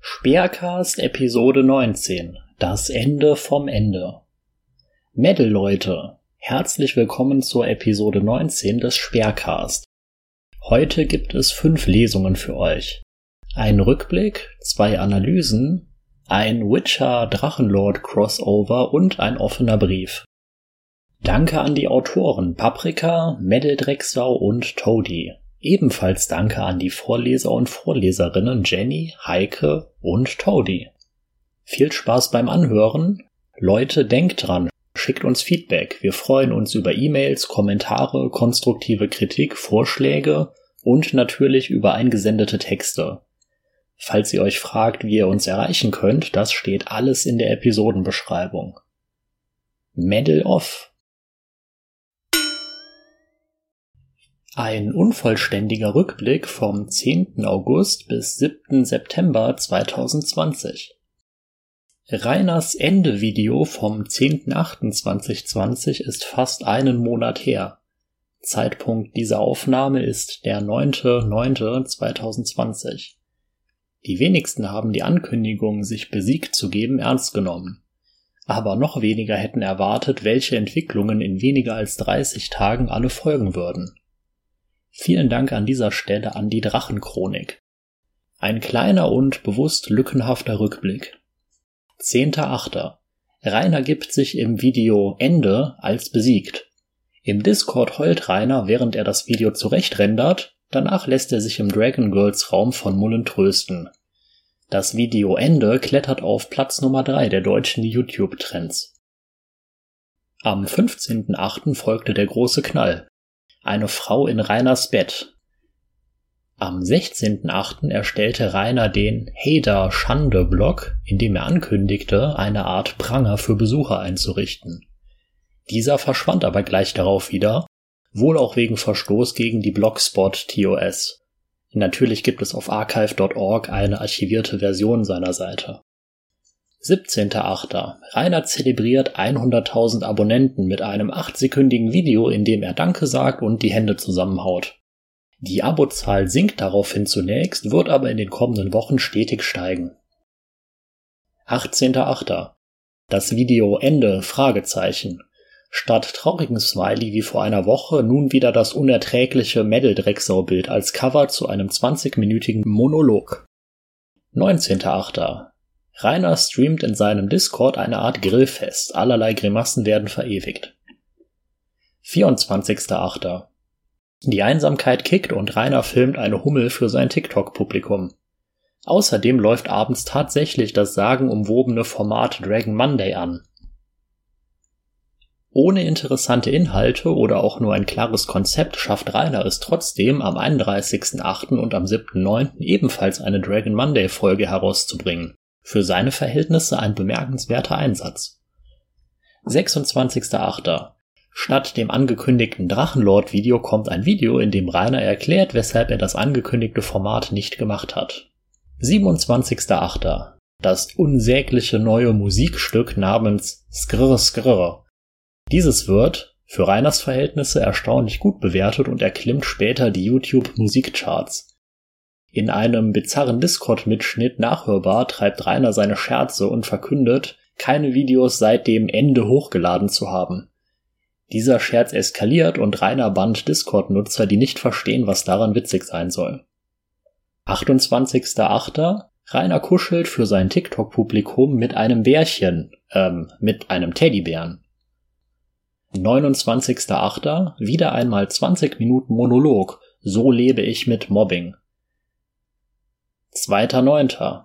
Speercast Episode 19 Das Ende vom Ende Metal Leute, herzlich willkommen zur Episode 19 des Speercast. Heute gibt es fünf Lesungen für euch. Ein Rückblick, zwei Analysen, ein Witcher Drachenlord Crossover und ein offener Brief. Danke an die Autoren Paprika, Medeldrecksau und Toady. Ebenfalls danke an die Vorleser und Vorleserinnen Jenny, Heike und Toady. Viel Spaß beim Anhören. Leute, denkt dran, schickt uns Feedback. Wir freuen uns über E-Mails, Kommentare, konstruktive Kritik, Vorschläge und natürlich über eingesendete Texte. Falls ihr euch fragt, wie ihr uns erreichen könnt, das steht alles in der Episodenbeschreibung. Medal off. Ein unvollständiger Rückblick vom 10. August bis 7. September 2020. Reiners Ende-Video vom 10.08.2020 ist fast einen Monat her. Zeitpunkt dieser Aufnahme ist der 9.09.2020. Die wenigsten haben die Ankündigung, sich besiegt zu geben, ernst genommen. Aber noch weniger hätten erwartet, welche Entwicklungen in weniger als 30 Tagen alle folgen würden. Vielen Dank an dieser Stelle an die Drachenchronik. Ein kleiner und bewusst lückenhafter Rückblick. 10.8. Rainer gibt sich im Video Ende als besiegt. Im Discord heult Rainer, während er das Video zurechtrendert, danach lässt er sich im Dragon Girls Raum von Mullen trösten. Das Video Ende klettert auf Platz Nummer 3 der deutschen YouTube-Trends. Am 15.8. folgte der große Knall. Eine Frau in Rainers Bett. Am 16.8. erstellte Rainer den Heder Schande Blog, in dem er ankündigte, eine Art Pranger für Besucher einzurichten. Dieser verschwand aber gleich darauf wieder, wohl auch wegen Verstoß gegen die Blogspot TOS. Natürlich gibt es auf archive.org eine archivierte Version seiner Seite. 17.8. Rainer zelebriert 100.000 Abonnenten mit einem 8-sekündigen Video, in dem er Danke sagt und die Hände zusammenhaut. Die Abozahl sinkt daraufhin zunächst, wird aber in den kommenden Wochen stetig steigen. 18.8. Das Video Ende Fragezeichen. Statt traurigen Smiley wie vor einer Woche nun wieder das unerträgliche Medal-Drecksau-Bild als Cover zu einem 20-minütigen Monolog. 19.8. Rainer streamt in seinem Discord eine Art Grillfest, allerlei Grimassen werden verewigt. 24.8. Die Einsamkeit kickt und Rainer filmt eine Hummel für sein TikTok-Publikum. Außerdem läuft abends tatsächlich das sagenumwobene Format Dragon Monday an. Ohne interessante Inhalte oder auch nur ein klares Konzept schafft Rainer es trotzdem, am 31.8. und am 7.9. ebenfalls eine Dragon Monday Folge herauszubringen. Für seine Verhältnisse ein bemerkenswerter Einsatz. 26.8. Statt dem angekündigten Drachenlord-Video kommt ein Video, in dem Rainer erklärt, weshalb er das angekündigte Format nicht gemacht hat. 27.8. Das unsägliche neue Musikstück namens Skrrr Skrrr. Dieses wird, für Rainers Verhältnisse, erstaunlich gut bewertet und erklimmt später die YouTube Musikcharts. In einem bizarren Discord-Mitschnitt nachhörbar treibt Rainer seine Scherze und verkündet, keine Videos seit dem Ende hochgeladen zu haben. Dieser Scherz eskaliert und Rainer bannt Discord-Nutzer, die nicht verstehen, was daran witzig sein soll. 28.8. Rainer kuschelt für sein TikTok-Publikum mit einem Bärchen, ähm, mit einem Teddybären. 29.8. Wieder einmal 20 Minuten Monolog. So lebe ich mit Mobbing. 2.9.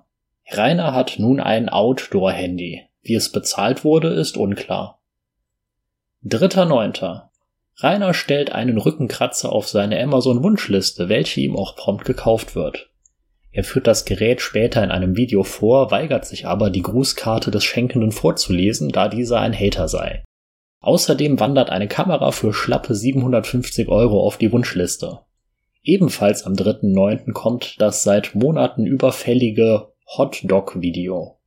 Rainer hat nun ein Outdoor-Handy. Wie es bezahlt wurde, ist unklar. 3.9. Rainer stellt einen Rückenkratzer auf seine Amazon-Wunschliste, welche ihm auch prompt gekauft wird. Er führt das Gerät später in einem Video vor, weigert sich aber, die Grußkarte des Schenkenden vorzulesen, da dieser ein Hater sei. Außerdem wandert eine Kamera für schlappe 750 Euro auf die Wunschliste. Ebenfalls am 3.9. kommt das seit Monaten überfällige Hotdog-Video.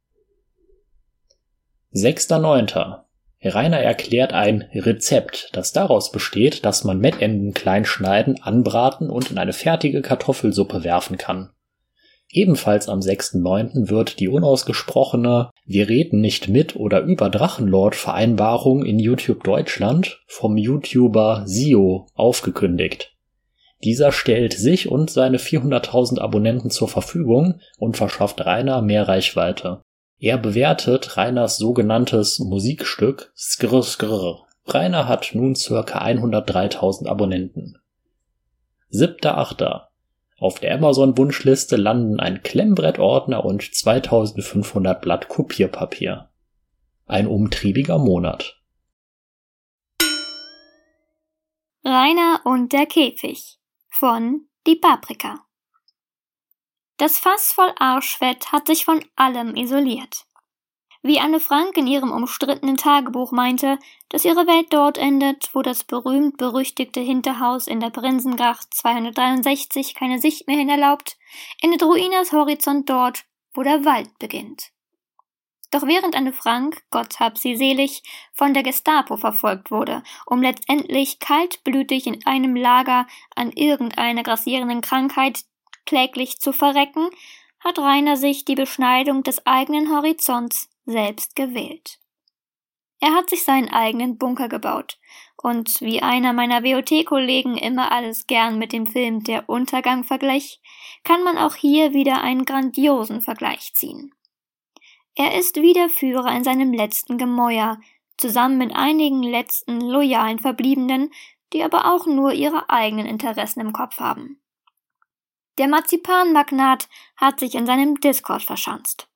6.9. Rainer erklärt ein Rezept, das daraus besteht, dass man Mettenden klein schneiden, anbraten und in eine fertige Kartoffelsuppe werfen kann. Ebenfalls am 6.9. wird die unausgesprochene Wir reden nicht mit oder über Drachenlord Vereinbarung in YouTube Deutschland vom YouTuber Sio aufgekündigt. Dieser stellt sich und seine 400.000 Abonnenten zur Verfügung und verschafft Rainer mehr Reichweite. Er bewertet Rainers sogenanntes Musikstück Skrr Skrr. Rainer hat nun circa 103.000 Abonnenten. 7.8. Auf der Amazon-Wunschliste landen ein Klemmbrettordner und 2500 Blatt Kopierpapier. Ein umtriebiger Monat. Rainer und der Käfig von Die Paprika. Das Fass voll Arschfett hat sich von allem isoliert. Wie Anne Frank in ihrem umstrittenen Tagebuch meinte, dass ihre Welt dort endet, wo das berühmt-berüchtigte Hinterhaus in der Prinsengracht 263 keine Sicht mehr hin erlaubt, endet Ruinas Horizont dort, wo der Wald beginnt. Doch während Anne Frank, Gott hab sie selig, von der Gestapo verfolgt wurde, um letztendlich kaltblütig in einem Lager an irgendeiner grassierenden Krankheit kläglich zu verrecken, hat Rainer sich die Beschneidung des eigenen Horizonts selbst gewählt. Er hat sich seinen eigenen Bunker gebaut und wie einer meiner WOT-Kollegen immer alles gern mit dem Film Der Untergang verglich, kann man auch hier wieder einen grandiosen Vergleich ziehen. Er ist wieder Führer in seinem letzten Gemäuer, zusammen mit einigen letzten loyalen Verbliebenen, die aber auch nur ihre eigenen Interessen im Kopf haben. Der Marzipanmagnat hat sich in seinem Discord verschanzt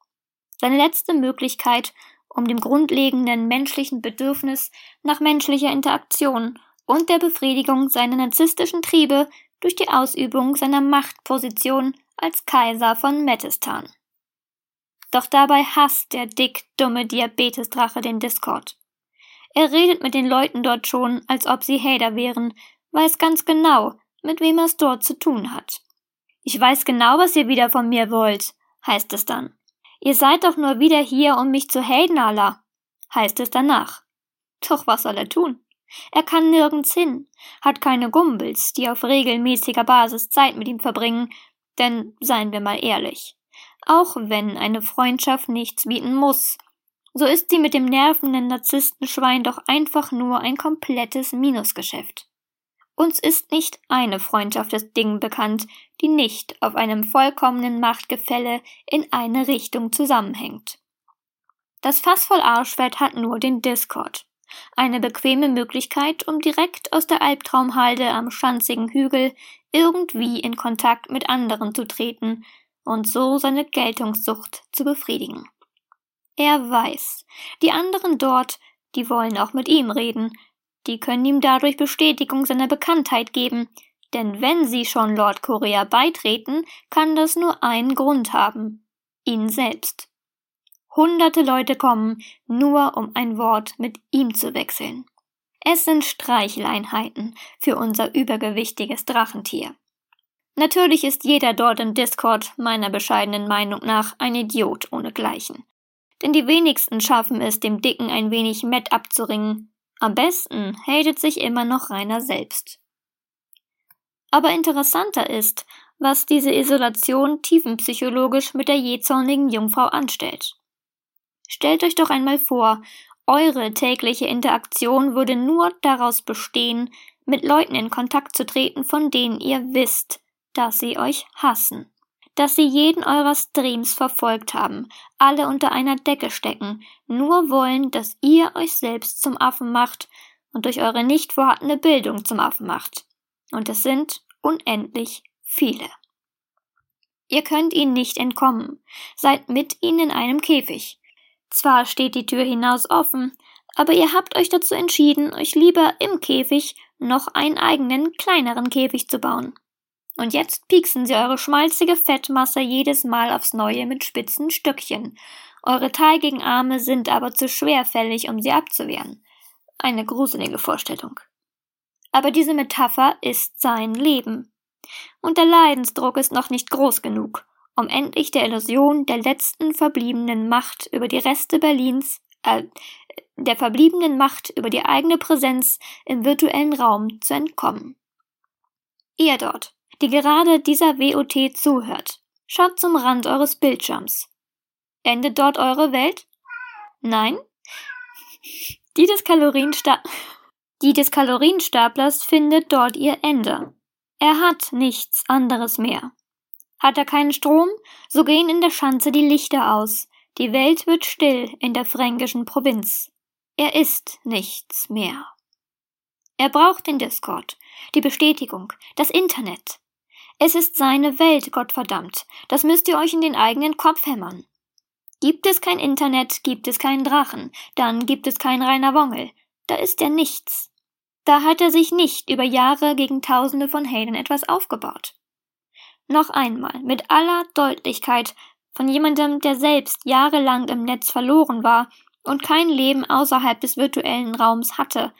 seine letzte Möglichkeit, um dem grundlegenden menschlichen Bedürfnis nach menschlicher Interaktion und der Befriedigung seiner narzisstischen Triebe durch die Ausübung seiner Machtposition als Kaiser von Metistan. Doch dabei hasst der dick dumme Diabetesdrache den Discord. Er redet mit den Leuten dort schon, als ob sie Hater wären, weiß ganz genau, mit wem er es dort zu tun hat. Ich weiß genau, was ihr wieder von mir wollt, heißt es dann. Ihr seid doch nur wieder hier, um mich zu haten, Allah, heißt es danach. Doch was soll er tun? Er kann nirgends hin, hat keine Gumbels, die auf regelmäßiger Basis Zeit mit ihm verbringen, denn seien wir mal ehrlich, auch wenn eine Freundschaft nichts bieten muss, so ist sie mit dem nervenden Narzisstenschwein doch einfach nur ein komplettes Minusgeschäft. Uns ist nicht eine Freundschaft des Ding bekannt, die nicht auf einem vollkommenen Machtgefälle in eine Richtung zusammenhängt. Das Fass voll Arschwert hat nur den Discord. Eine bequeme Möglichkeit, um direkt aus der Albtraumhalde am schanzigen Hügel irgendwie in Kontakt mit anderen zu treten und so seine Geltungssucht zu befriedigen. Er weiß, die anderen dort, die wollen auch mit ihm reden, die können ihm dadurch Bestätigung seiner Bekanntheit geben, denn wenn sie schon Lord Korea beitreten, kann das nur einen Grund haben. Ihn selbst. Hunderte Leute kommen, nur um ein Wort mit ihm zu wechseln. Es sind Streicheleinheiten für unser übergewichtiges Drachentier. Natürlich ist jeder dort im Discord meiner bescheidenen Meinung nach ein Idiot ohnegleichen. Denn die wenigsten schaffen es, dem Dicken ein wenig Mett abzuringen, am besten hatet sich immer noch Rainer selbst. Aber interessanter ist, was diese Isolation tiefenpsychologisch mit der jähzornigen Jungfrau anstellt. Stellt euch doch einmal vor, eure tägliche Interaktion würde nur daraus bestehen, mit Leuten in Kontakt zu treten, von denen ihr wisst, dass sie euch hassen dass sie jeden eurer Streams verfolgt haben, alle unter einer Decke stecken, nur wollen, dass ihr euch selbst zum Affen macht und durch eure nicht vorhandene Bildung zum Affen macht. Und es sind unendlich viele. Ihr könnt ihnen nicht entkommen, seid mit ihnen in einem Käfig. Zwar steht die Tür hinaus offen, aber ihr habt euch dazu entschieden, euch lieber im Käfig noch einen eigenen, kleineren Käfig zu bauen. Und jetzt pieksen sie eure schmalzige Fettmasse jedes Mal aufs Neue mit spitzen Stückchen. Eure teigigen Arme sind aber zu schwerfällig, um sie abzuwehren. Eine gruselige Vorstellung. Aber diese Metapher ist sein Leben. Und der Leidensdruck ist noch nicht groß genug, um endlich der Illusion der letzten verbliebenen Macht über die Reste Berlins, äh, der verbliebenen Macht über die eigene Präsenz im virtuellen Raum zu entkommen. Ihr dort, die gerade dieser WOT zuhört. Schaut zum Rand eures Bildschirms. Endet dort eure Welt? Nein? Die des Kaloriensta die des Kalorienstaplers findet dort ihr Ende. Er hat nichts anderes mehr. Hat er keinen Strom, so gehen in der Schanze die Lichter aus. Die Welt wird still in der fränkischen Provinz. Er ist nichts mehr. Er braucht den Discord, die Bestätigung, das Internet. Es ist seine Welt, Gottverdammt. Das müsst ihr euch in den eigenen Kopf hämmern. Gibt es kein Internet, gibt es keinen Drachen, dann gibt es kein Rainer Wongel. Da ist er nichts. Da hat er sich nicht über Jahre gegen Tausende von Helden etwas aufgebaut. Noch einmal, mit aller Deutlichkeit, von jemandem, der selbst jahrelang im Netz verloren war und kein Leben außerhalb des virtuellen Raums hatte,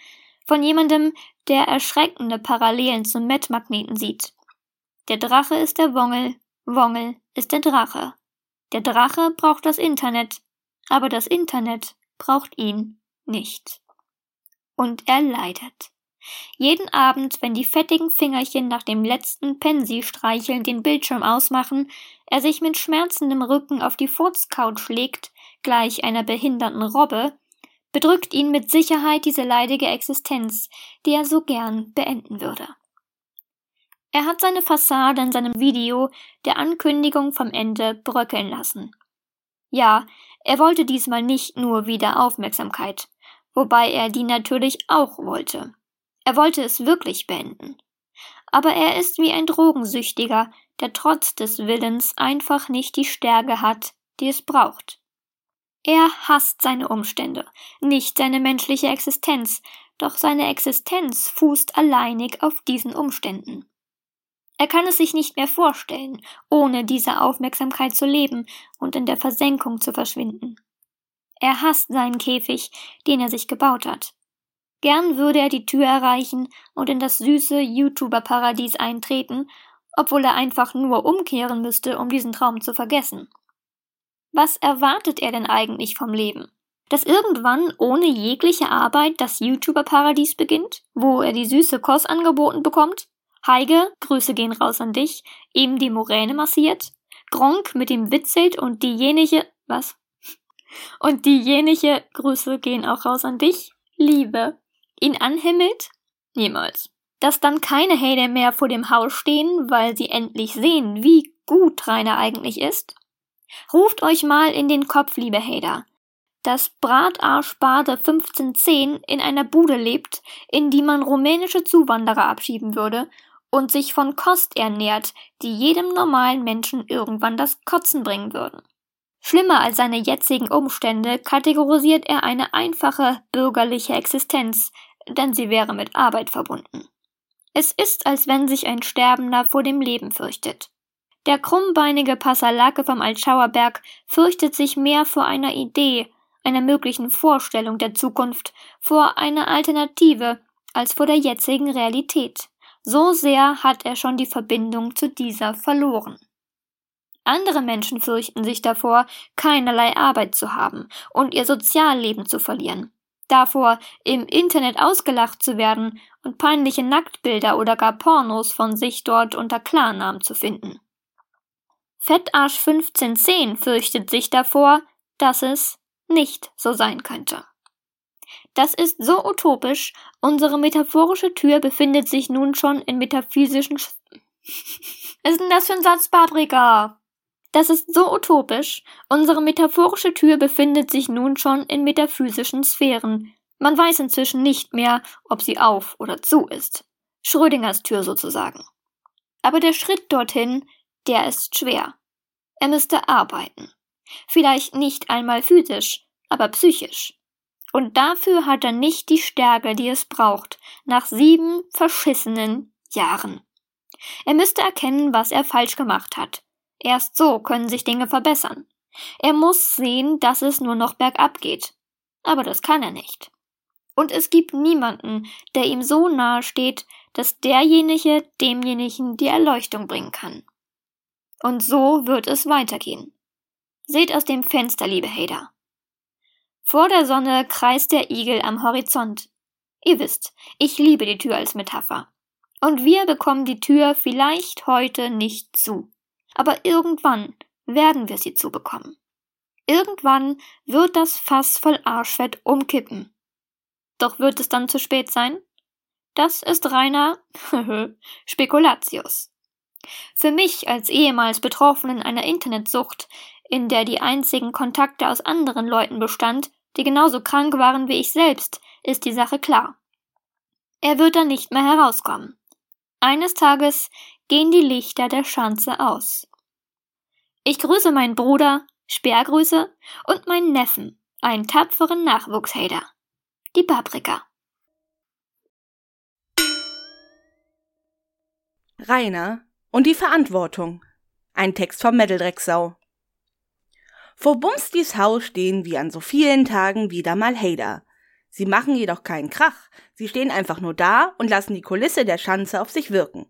von jemandem, der erschreckende Parallelen zum Met-Magneten sieht. Der Drache ist der Wongel, Wongel ist der Drache. Der Drache braucht das Internet, aber das Internet braucht ihn nicht. Und er leidet. Jeden Abend, wenn die fettigen Fingerchen nach dem letzten Pensi-Streicheln den Bildschirm ausmachen, er sich mit schmerzendem Rücken auf die Furzcouch legt, gleich einer behinderten Robbe, bedrückt ihn mit Sicherheit diese leidige Existenz, die er so gern beenden würde. Er hat seine Fassade in seinem Video der Ankündigung vom Ende bröckeln lassen. Ja, er wollte diesmal nicht nur wieder Aufmerksamkeit, wobei er die natürlich auch wollte. Er wollte es wirklich beenden. Aber er ist wie ein Drogensüchtiger, der trotz des Willens einfach nicht die Stärke hat, die es braucht. Er hasst seine Umstände, nicht seine menschliche Existenz, doch seine Existenz fußt alleinig auf diesen Umständen. Er kann es sich nicht mehr vorstellen, ohne diese Aufmerksamkeit zu leben und in der Versenkung zu verschwinden. Er hasst seinen Käfig, den er sich gebaut hat. Gern würde er die Tür erreichen und in das süße YouTuber-Paradies eintreten, obwohl er einfach nur umkehren müsste, um diesen Traum zu vergessen. Was erwartet er denn eigentlich vom Leben? Dass irgendwann ohne jegliche Arbeit das YouTuber-Paradies beginnt, wo er die süße Kost angeboten bekommt? Heige, Grüße gehen raus an dich, ihm die Moräne massiert? Gronk mit dem witzelt und diejenige, was? Und diejenige, Grüße gehen auch raus an dich, Liebe, ihn anhimmelt? Niemals. Dass dann keine Hater mehr vor dem Haus stehen, weil sie endlich sehen, wie gut Rainer eigentlich ist? Ruft euch mal in den Kopf, liebe Hater, dass Bratarschbade 1510 in einer Bude lebt, in die man rumänische Zuwanderer abschieben würde und sich von Kost ernährt, die jedem normalen Menschen irgendwann das Kotzen bringen würden. Schlimmer als seine jetzigen Umstände kategorisiert er eine einfache bürgerliche Existenz, denn sie wäre mit Arbeit verbunden. Es ist, als wenn sich ein Sterbender vor dem Leben fürchtet. Der krummbeinige Passalake vom Altschauerberg fürchtet sich mehr vor einer Idee, einer möglichen Vorstellung der Zukunft, vor einer Alternative, als vor der jetzigen Realität. So sehr hat er schon die Verbindung zu dieser verloren. Andere Menschen fürchten sich davor, keinerlei Arbeit zu haben und ihr Sozialleben zu verlieren davor, im Internet ausgelacht zu werden und peinliche Nacktbilder oder gar Pornos von sich dort unter Klarnamen zu finden. Fettarsch 1510 fürchtet sich davor, dass es nicht so sein könnte. Das ist so utopisch, unsere metaphorische Tür befindet sich nun schon in metaphysischen Sch Was ist denn das für ein Satz, Paprika? Das ist so utopisch. Unsere metaphorische Tür befindet sich nun schon in metaphysischen Sphären. Man weiß inzwischen nicht mehr, ob sie auf oder zu ist. Schrödingers Tür sozusagen. Aber der Schritt dorthin, der ist schwer. Er müsste arbeiten. Vielleicht nicht einmal physisch, aber psychisch. Und dafür hat er nicht die Stärke, die es braucht, nach sieben verschissenen Jahren. Er müsste erkennen, was er falsch gemacht hat, Erst so können sich Dinge verbessern. Er muss sehen, dass es nur noch bergab geht. Aber das kann er nicht. Und es gibt niemanden, der ihm so nahe steht, dass derjenige demjenigen die Erleuchtung bringen kann. Und so wird es weitergehen. Seht aus dem Fenster, liebe Hader. Vor der Sonne kreist der Igel am Horizont. Ihr wisst, ich liebe die Tür als Metapher. Und wir bekommen die Tür vielleicht heute nicht zu. aber irgendwann werden wir sie zu bekommen. Irgendwann wird das Fass voll Arschfett umkippen. Doch wird es dann zu spät sein? Das ist reiner Spekulatius. Für mich als ehemals Betroffenen einer Internetsucht, in der die einzigen Kontakte aus anderen Leuten bestand, die genauso krank waren wie ich selbst, ist die Sache klar. Er wird dann nicht mehr herauskommen. Eines Tages gehen die Lichter der Schanze aus. Ich grüße meinen Bruder, Speergrüße und meinen Neffen, einen tapferen Nachwuchshader. Die Paprika. Rainer und die Verantwortung. Ein Text vom Mädeldrecksau. Vor Bumstis Haus stehen wie an so vielen Tagen wieder mal Hader. Sie machen jedoch keinen Krach, sie stehen einfach nur da und lassen die Kulisse der Schanze auf sich wirken.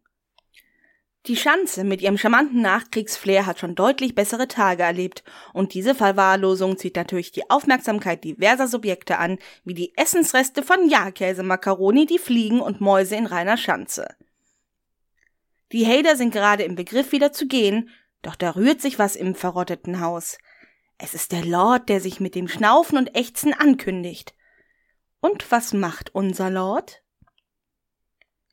Die Schanze mit ihrem charmanten Nachkriegsflair hat schon deutlich bessere Tage erlebt und diese Verwahrlosung zieht natürlich die Aufmerksamkeit diverser Subjekte an, wie die Essensreste von Jahrkäsemakaroni, die Fliegen und Mäuse in reiner Schanze. Die Hader sind gerade im Begriff wieder zu gehen, doch da rührt sich was im verrotteten Haus. Es ist der Lord, der sich mit dem Schnaufen und Ächzen ankündigt. Und was macht unser Lord?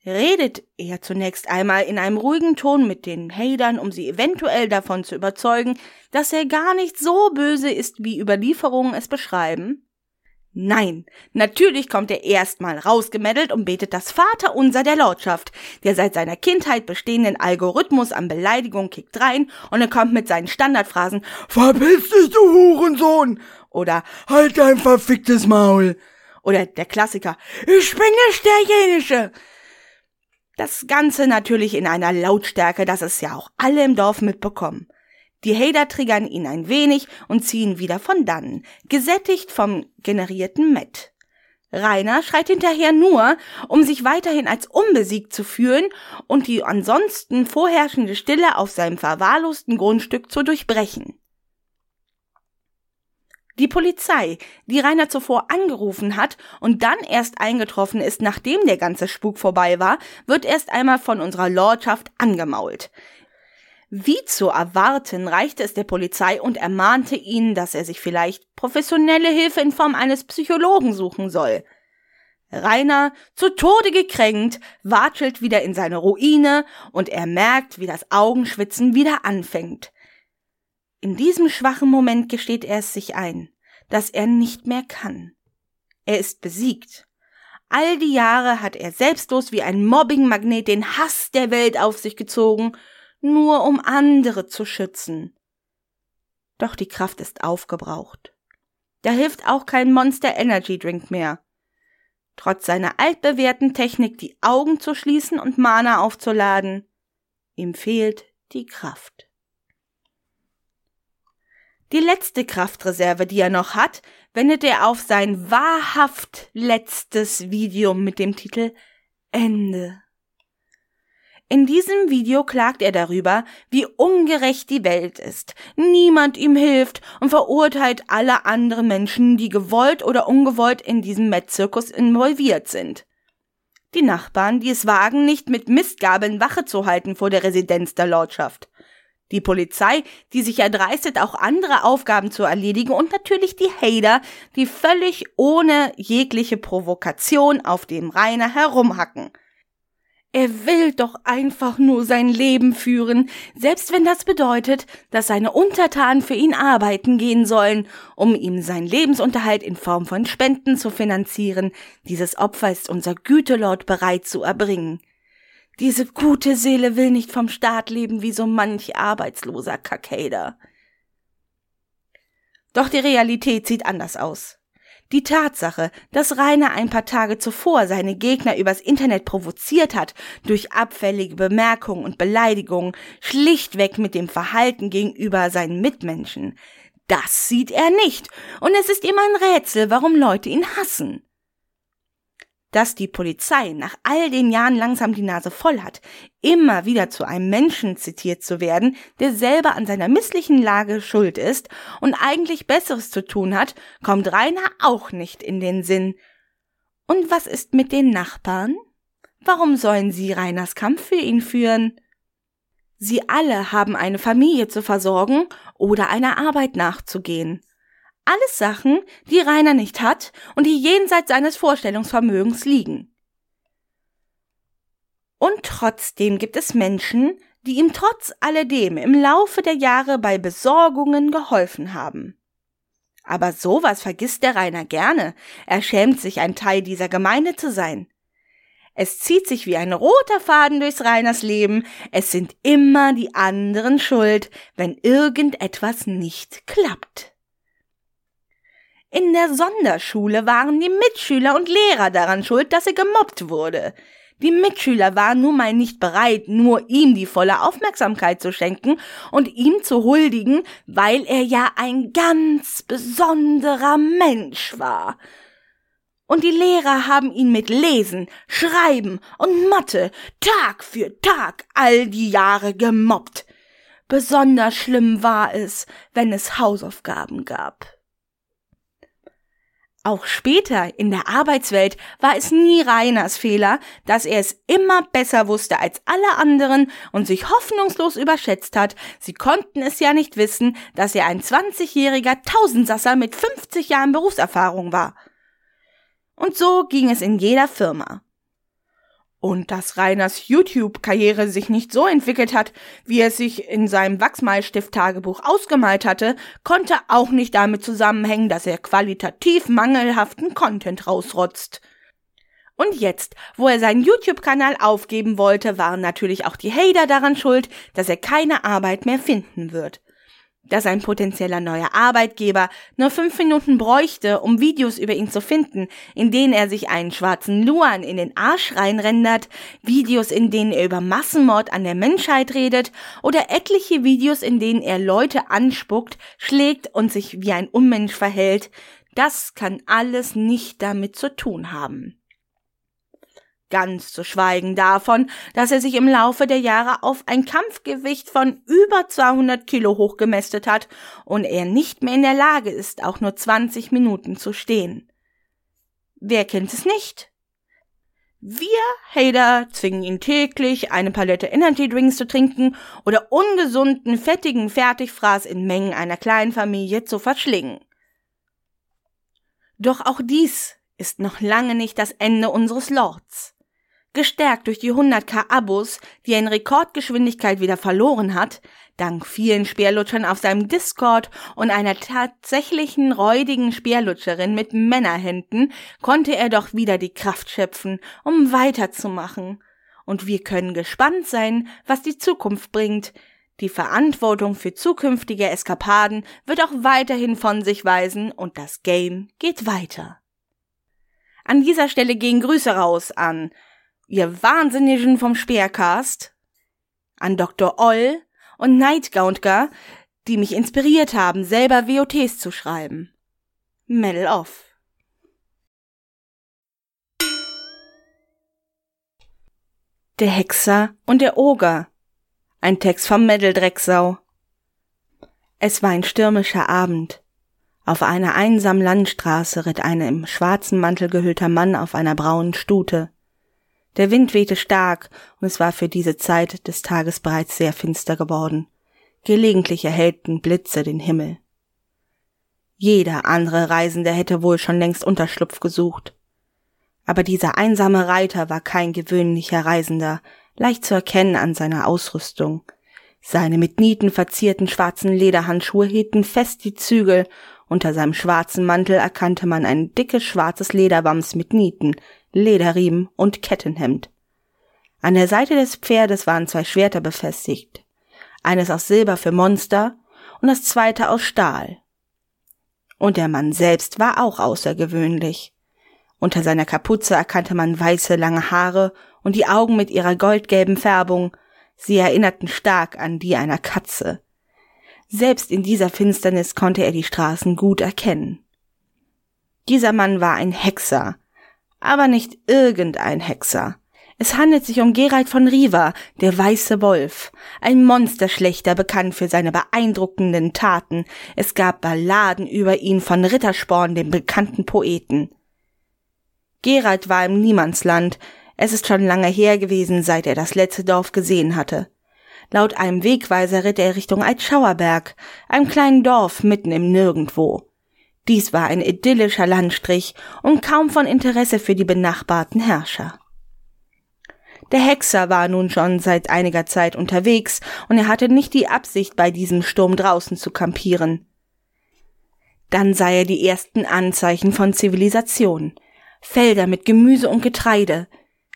redet er zunächst einmal in einem ruhigen Ton mit den Hadern, um sie eventuell davon zu überzeugen, dass er gar nicht so böse ist, wie Überlieferungen es beschreiben? Nein, natürlich kommt er erstmal rausgemeddelt und betet das Vaterunser der Lordschaft, der seit seiner Kindheit bestehenden Algorithmus an Beleidigung kickt rein und er kommt mit seinen Standardphrasen Verpiss dich, du Hurensohn! oder Halt dein verficktes Maul! oder der Klassiker Ich bin nicht derjenige! Das Ganze natürlich in einer Lautstärke, dass es ja auch alle im Dorf mitbekommen. Die Hater triggern ihn ein wenig und ziehen wieder von dannen, gesättigt vom generierten Met. Rainer schreit hinterher nur, um sich weiterhin als unbesiegt zu fühlen und die ansonsten vorherrschende Stille auf seinem verwahrlosten Grundstück zu durchbrechen. Die Polizei, die Rainer zuvor angerufen hat und dann erst eingetroffen ist, nachdem der ganze Spuk vorbei war, wird erst einmal von unserer Lordschaft angemault. Wie zu erwarten, reichte es der Polizei und ermahnte ihn, dass er sich vielleicht professionelle Hilfe in Form eines Psychologen suchen soll. Rainer, zu Tode gekränkt, watschelt wieder in seine Ruine und er merkt, wie das Augenschwitzen wieder anfängt. In diesem schwachen Moment gesteht er es sich ein, dass er nicht mehr kann. Er ist besiegt. All die Jahre hat er selbstlos wie ein Mobbingmagnet den Hass der Welt auf sich gezogen, nur um andere zu schützen. Doch die Kraft ist aufgebraucht. Da hilft auch kein Monster Energy Drink mehr. Trotz seiner altbewährten Technik, die Augen zu schließen und Mana aufzuladen, ihm fehlt die Kraft. Die letzte Kraftreserve, die er noch hat, wendet er auf sein wahrhaft letztes Video mit dem Titel Ende. In diesem Video klagt er darüber, wie ungerecht die Welt ist. Niemand ihm hilft und verurteilt alle anderen Menschen, die gewollt oder ungewollt in diesem Metzzirkus involviert sind. Die Nachbarn, die es wagen, nicht mit Mistgabeln Wache zu halten vor der Residenz der Lordschaft. Die Polizei, die sich erdreistet, auch andere Aufgaben zu erledigen und natürlich die Hater, die völlig ohne jegliche Provokation auf dem Rainer herumhacken. Er will doch einfach nur sein Leben führen, selbst wenn das bedeutet, dass seine Untertanen für ihn arbeiten gehen sollen, um ihm seinen Lebensunterhalt in Form von Spenden zu finanzieren. Dieses Opfer ist unser Gütelord bereit zu erbringen. Diese gute Seele will nicht vom Staat leben wie so manch arbeitsloser Kakader. Doch die Realität sieht anders aus. Die Tatsache, dass Rainer ein paar Tage zuvor seine Gegner übers Internet provoziert hat, durch abfällige Bemerkungen und Beleidigungen, schlichtweg mit dem Verhalten gegenüber seinen Mitmenschen, das sieht er nicht, und es ist ihm ein Rätsel, warum Leute ihn hassen dass die Polizei nach all den Jahren langsam die Nase voll hat, immer wieder zu einem Menschen zitiert zu werden, der selber an seiner misslichen Lage schuld ist und eigentlich Besseres zu tun hat, kommt Rainer auch nicht in den Sinn. Und was ist mit den Nachbarn? Warum sollen sie Rainers Kampf für ihn führen? Sie alle haben eine Familie zu versorgen oder einer Arbeit nachzugehen. Alles Sachen, die Rainer nicht hat und die jenseits seines Vorstellungsvermögens liegen. Und trotzdem gibt es Menschen, die ihm trotz alledem im Laufe der Jahre bei Besorgungen geholfen haben. Aber sowas vergisst der Rainer gerne. Er schämt sich, ein Teil dieser Gemeinde zu sein. Es zieht sich wie ein roter Faden durchs Reiners Leben. Es sind immer die anderen schuld, wenn irgendetwas nicht klappt. In der Sonderschule waren die Mitschüler und Lehrer daran schuld, dass er gemobbt wurde. Die Mitschüler waren nun mal nicht bereit, nur ihm die volle Aufmerksamkeit zu schenken und ihm zu huldigen, weil er ja ein ganz besonderer Mensch war und die Lehrer haben ihn mit Lesen, Schreiben und Mathe Tag für Tag all die Jahre gemobbt. Besonders schlimm war es, wenn es Hausaufgaben gab. Auch später in der Arbeitswelt war es nie Reiners Fehler, dass er es immer besser wusste als alle anderen und sich hoffnungslos überschätzt hat. Sie konnten es ja nicht wissen, dass er ein 20-jähriger Tausendsasser mit 50 Jahren Berufserfahrung war. Und so ging es in jeder Firma. Und dass Reiners YouTube-Karriere sich nicht so entwickelt hat, wie er sich in seinem Wachsmalstift-Tagebuch ausgemalt hatte, konnte auch nicht damit zusammenhängen, dass er qualitativ mangelhaften Content rausrotzt. Und jetzt, wo er seinen YouTube-Kanal aufgeben wollte, waren natürlich auch die Hater daran schuld, dass er keine Arbeit mehr finden wird dass ein potenzieller neuer Arbeitgeber nur fünf Minuten bräuchte, um Videos über ihn zu finden, in denen er sich einen schwarzen Luan in den Arsch reinrendert, Videos, in denen er über Massenmord an der Menschheit redet oder etliche Videos, in denen er Leute anspuckt, schlägt und sich wie ein Unmensch verhält, das kann alles nicht damit zu tun haben. Ganz zu schweigen davon, dass er sich im Laufe der Jahre auf ein Kampfgewicht von über 200 Kilo hochgemästet hat und er nicht mehr in der Lage ist, auch nur 20 Minuten zu stehen. Wer kennt es nicht? Wir, Hader, zwingen ihn täglich, eine Palette Energy Drinks zu trinken oder ungesunden, fettigen Fertigfraß in Mengen einer kleinen Familie zu verschlingen. Doch auch dies ist noch lange nicht das Ende unseres Lords. Gestärkt durch die 100k Abos, die er in Rekordgeschwindigkeit wieder verloren hat, dank vielen Speerlutschern auf seinem Discord und einer tatsächlichen räudigen Speerlutscherin mit Männerhänden, konnte er doch wieder die Kraft schöpfen, um weiterzumachen. Und wir können gespannt sein, was die Zukunft bringt. Die Verantwortung für zukünftige Eskapaden wird auch weiterhin von sich weisen und das Game geht weiter. An dieser Stelle gehen Grüße raus an ihr Wahnsinnigen vom Speercast, an Dr. Oll und Nightgauntger, die mich inspiriert haben, selber WOTs zu schreiben. Medal off. Der Hexer und der Oger. Ein Text vom Meddel-Drecksau. Es war ein stürmischer Abend. Auf einer einsamen Landstraße ritt ein im schwarzen Mantel gehüllter Mann auf einer braunen Stute. Der Wind wehte stark, und es war für diese Zeit des Tages bereits sehr finster geworden. Gelegentlich erhellten Blitze den Himmel. Jeder andere Reisende hätte wohl schon längst Unterschlupf gesucht. Aber dieser einsame Reiter war kein gewöhnlicher Reisender, leicht zu erkennen an seiner Ausrüstung. Seine mit Nieten verzierten schwarzen Lederhandschuhe hielten fest die Zügel, unter seinem schwarzen Mantel erkannte man ein dickes schwarzes Lederwams mit Nieten, Lederriemen und Kettenhemd. An der Seite des Pferdes waren zwei Schwerter befestigt, eines aus Silber für Monster und das zweite aus Stahl. Und der Mann selbst war auch außergewöhnlich. Unter seiner Kapuze erkannte man weiße lange Haare und die Augen mit ihrer goldgelben Färbung, sie erinnerten stark an die einer Katze. Selbst in dieser Finsternis konnte er die Straßen gut erkennen. Dieser Mann war ein Hexer, aber nicht irgendein Hexer. Es handelt sich um Gerald von Riva, der weiße Wolf, ein Monsterschlechter bekannt für seine beeindruckenden Taten. Es gab Balladen über ihn von Rittersporn, dem bekannten Poeten. Gerald war im Niemandsland. Es ist schon lange her gewesen, seit er das letzte Dorf gesehen hatte. Laut einem Wegweiser ritt er Richtung Eitschauerberg, einem kleinen Dorf mitten im Nirgendwo. Dies war ein idyllischer Landstrich und kaum von Interesse für die benachbarten Herrscher. Der Hexer war nun schon seit einiger Zeit unterwegs und er hatte nicht die Absicht, bei diesem Sturm draußen zu kampieren. Dann sah er die ersten Anzeichen von Zivilisation. Felder mit Gemüse und Getreide.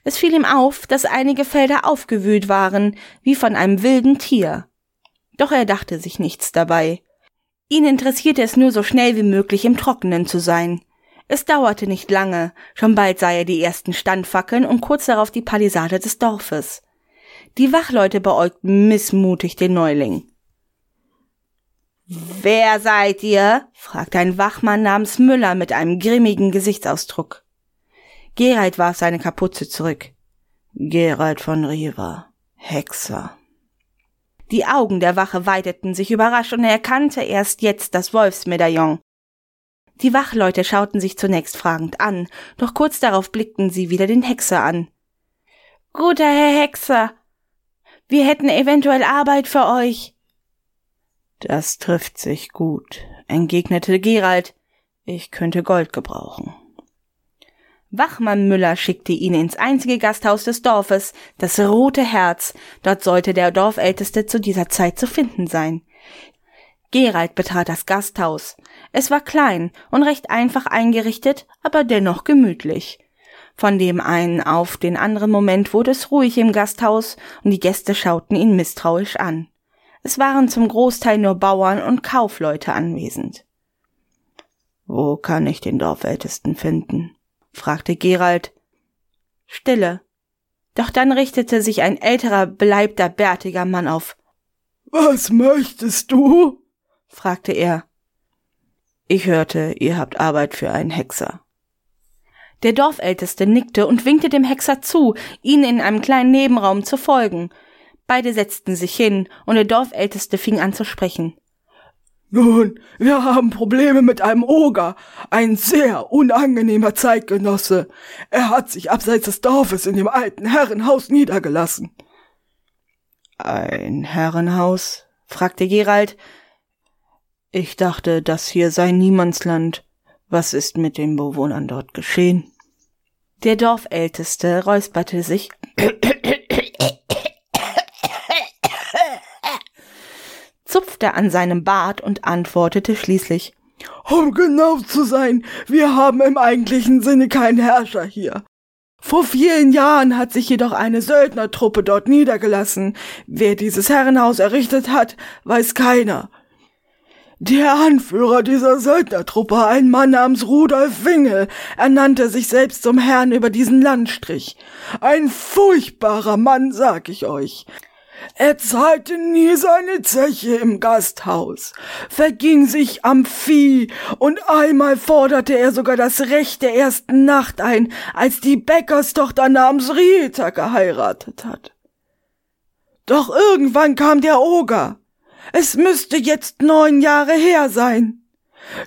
Es fiel ihm auf, dass einige Felder aufgewühlt waren, wie von einem wilden Tier. Doch er dachte sich nichts dabei. Ihn interessierte es nur so schnell wie möglich im Trockenen zu sein. Es dauerte nicht lange, schon bald sah er die ersten Standfackeln und kurz darauf die Palisade des Dorfes. Die Wachleute beäugten missmutig den Neuling. Wer seid ihr? fragte ein Wachmann namens Müller mit einem grimmigen Gesichtsausdruck. Gerald warf seine Kapuze zurück. Gerald von Riva, Hexer. Die Augen der Wache weiteten sich überrascht und er erkannte erst jetzt das Wolfsmedaillon. Die Wachleute schauten sich zunächst fragend an, doch kurz darauf blickten sie wieder den Hexer an. Guter Herr Hexer, wir hätten eventuell Arbeit für euch. Das trifft sich gut, entgegnete Gerald. Ich könnte Gold gebrauchen. Wachmann Müller schickte ihn ins einzige Gasthaus des Dorfes, das Rote Herz. Dort sollte der Dorfälteste zu dieser Zeit zu finden sein. Gerald betrat das Gasthaus. Es war klein und recht einfach eingerichtet, aber dennoch gemütlich. Von dem einen auf den anderen Moment wurde es ruhig im Gasthaus und die Gäste schauten ihn misstrauisch an. Es waren zum Großteil nur Bauern und Kaufleute anwesend. Wo kann ich den Dorfältesten finden? Fragte Gerald. Stille. Doch dann richtete sich ein älterer, beleibter, bärtiger Mann auf. Was möchtest du? fragte er. Ich hörte, ihr habt Arbeit für einen Hexer. Der Dorfälteste nickte und winkte dem Hexer zu, ihn in einem kleinen Nebenraum zu folgen. Beide setzten sich hin, und der Dorfälteste fing an zu sprechen. Nun, wir haben Probleme mit einem Oger, ein sehr unangenehmer Zeitgenosse. Er hat sich abseits des Dorfes in dem alten Herrenhaus niedergelassen. Ein Herrenhaus? fragte Gerald. Ich dachte, das hier sei Niemandsland. Was ist mit den Bewohnern dort geschehen? Der Dorfälteste räusperte sich zupfte an seinem Bart und antwortete schließlich Um genau zu sein, wir haben im eigentlichen Sinne keinen Herrscher hier. Vor vielen Jahren hat sich jedoch eine Söldnertruppe dort niedergelassen. Wer dieses Herrenhaus errichtet hat, weiß keiner. Der Anführer dieser Söldnertruppe, ein Mann namens Rudolf Wingel, ernannte sich selbst zum Herrn über diesen Landstrich. Ein furchtbarer Mann, sag ich euch. Er zahlte nie seine Zeche im Gasthaus, verging sich am Vieh, und einmal forderte er sogar das Recht der ersten Nacht ein, als die Bäckerstochter namens Rita geheiratet hat. Doch irgendwann kam der Oger, es müsste jetzt neun Jahre her sein.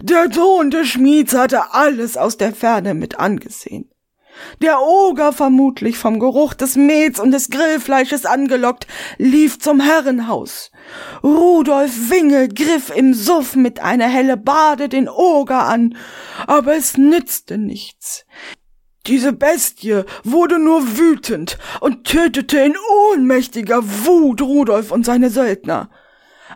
Der Sohn des Schmieds hatte alles aus der Ferne mit angesehen. Der Oger, vermutlich vom Geruch des Mehls und des Grillfleisches angelockt, lief zum Herrenhaus. Rudolf Wingel griff im Suff mit einer helle Bade den Oger an, aber es nützte nichts. Diese Bestie wurde nur wütend und tötete in ohnmächtiger Wut Rudolf und seine Söldner.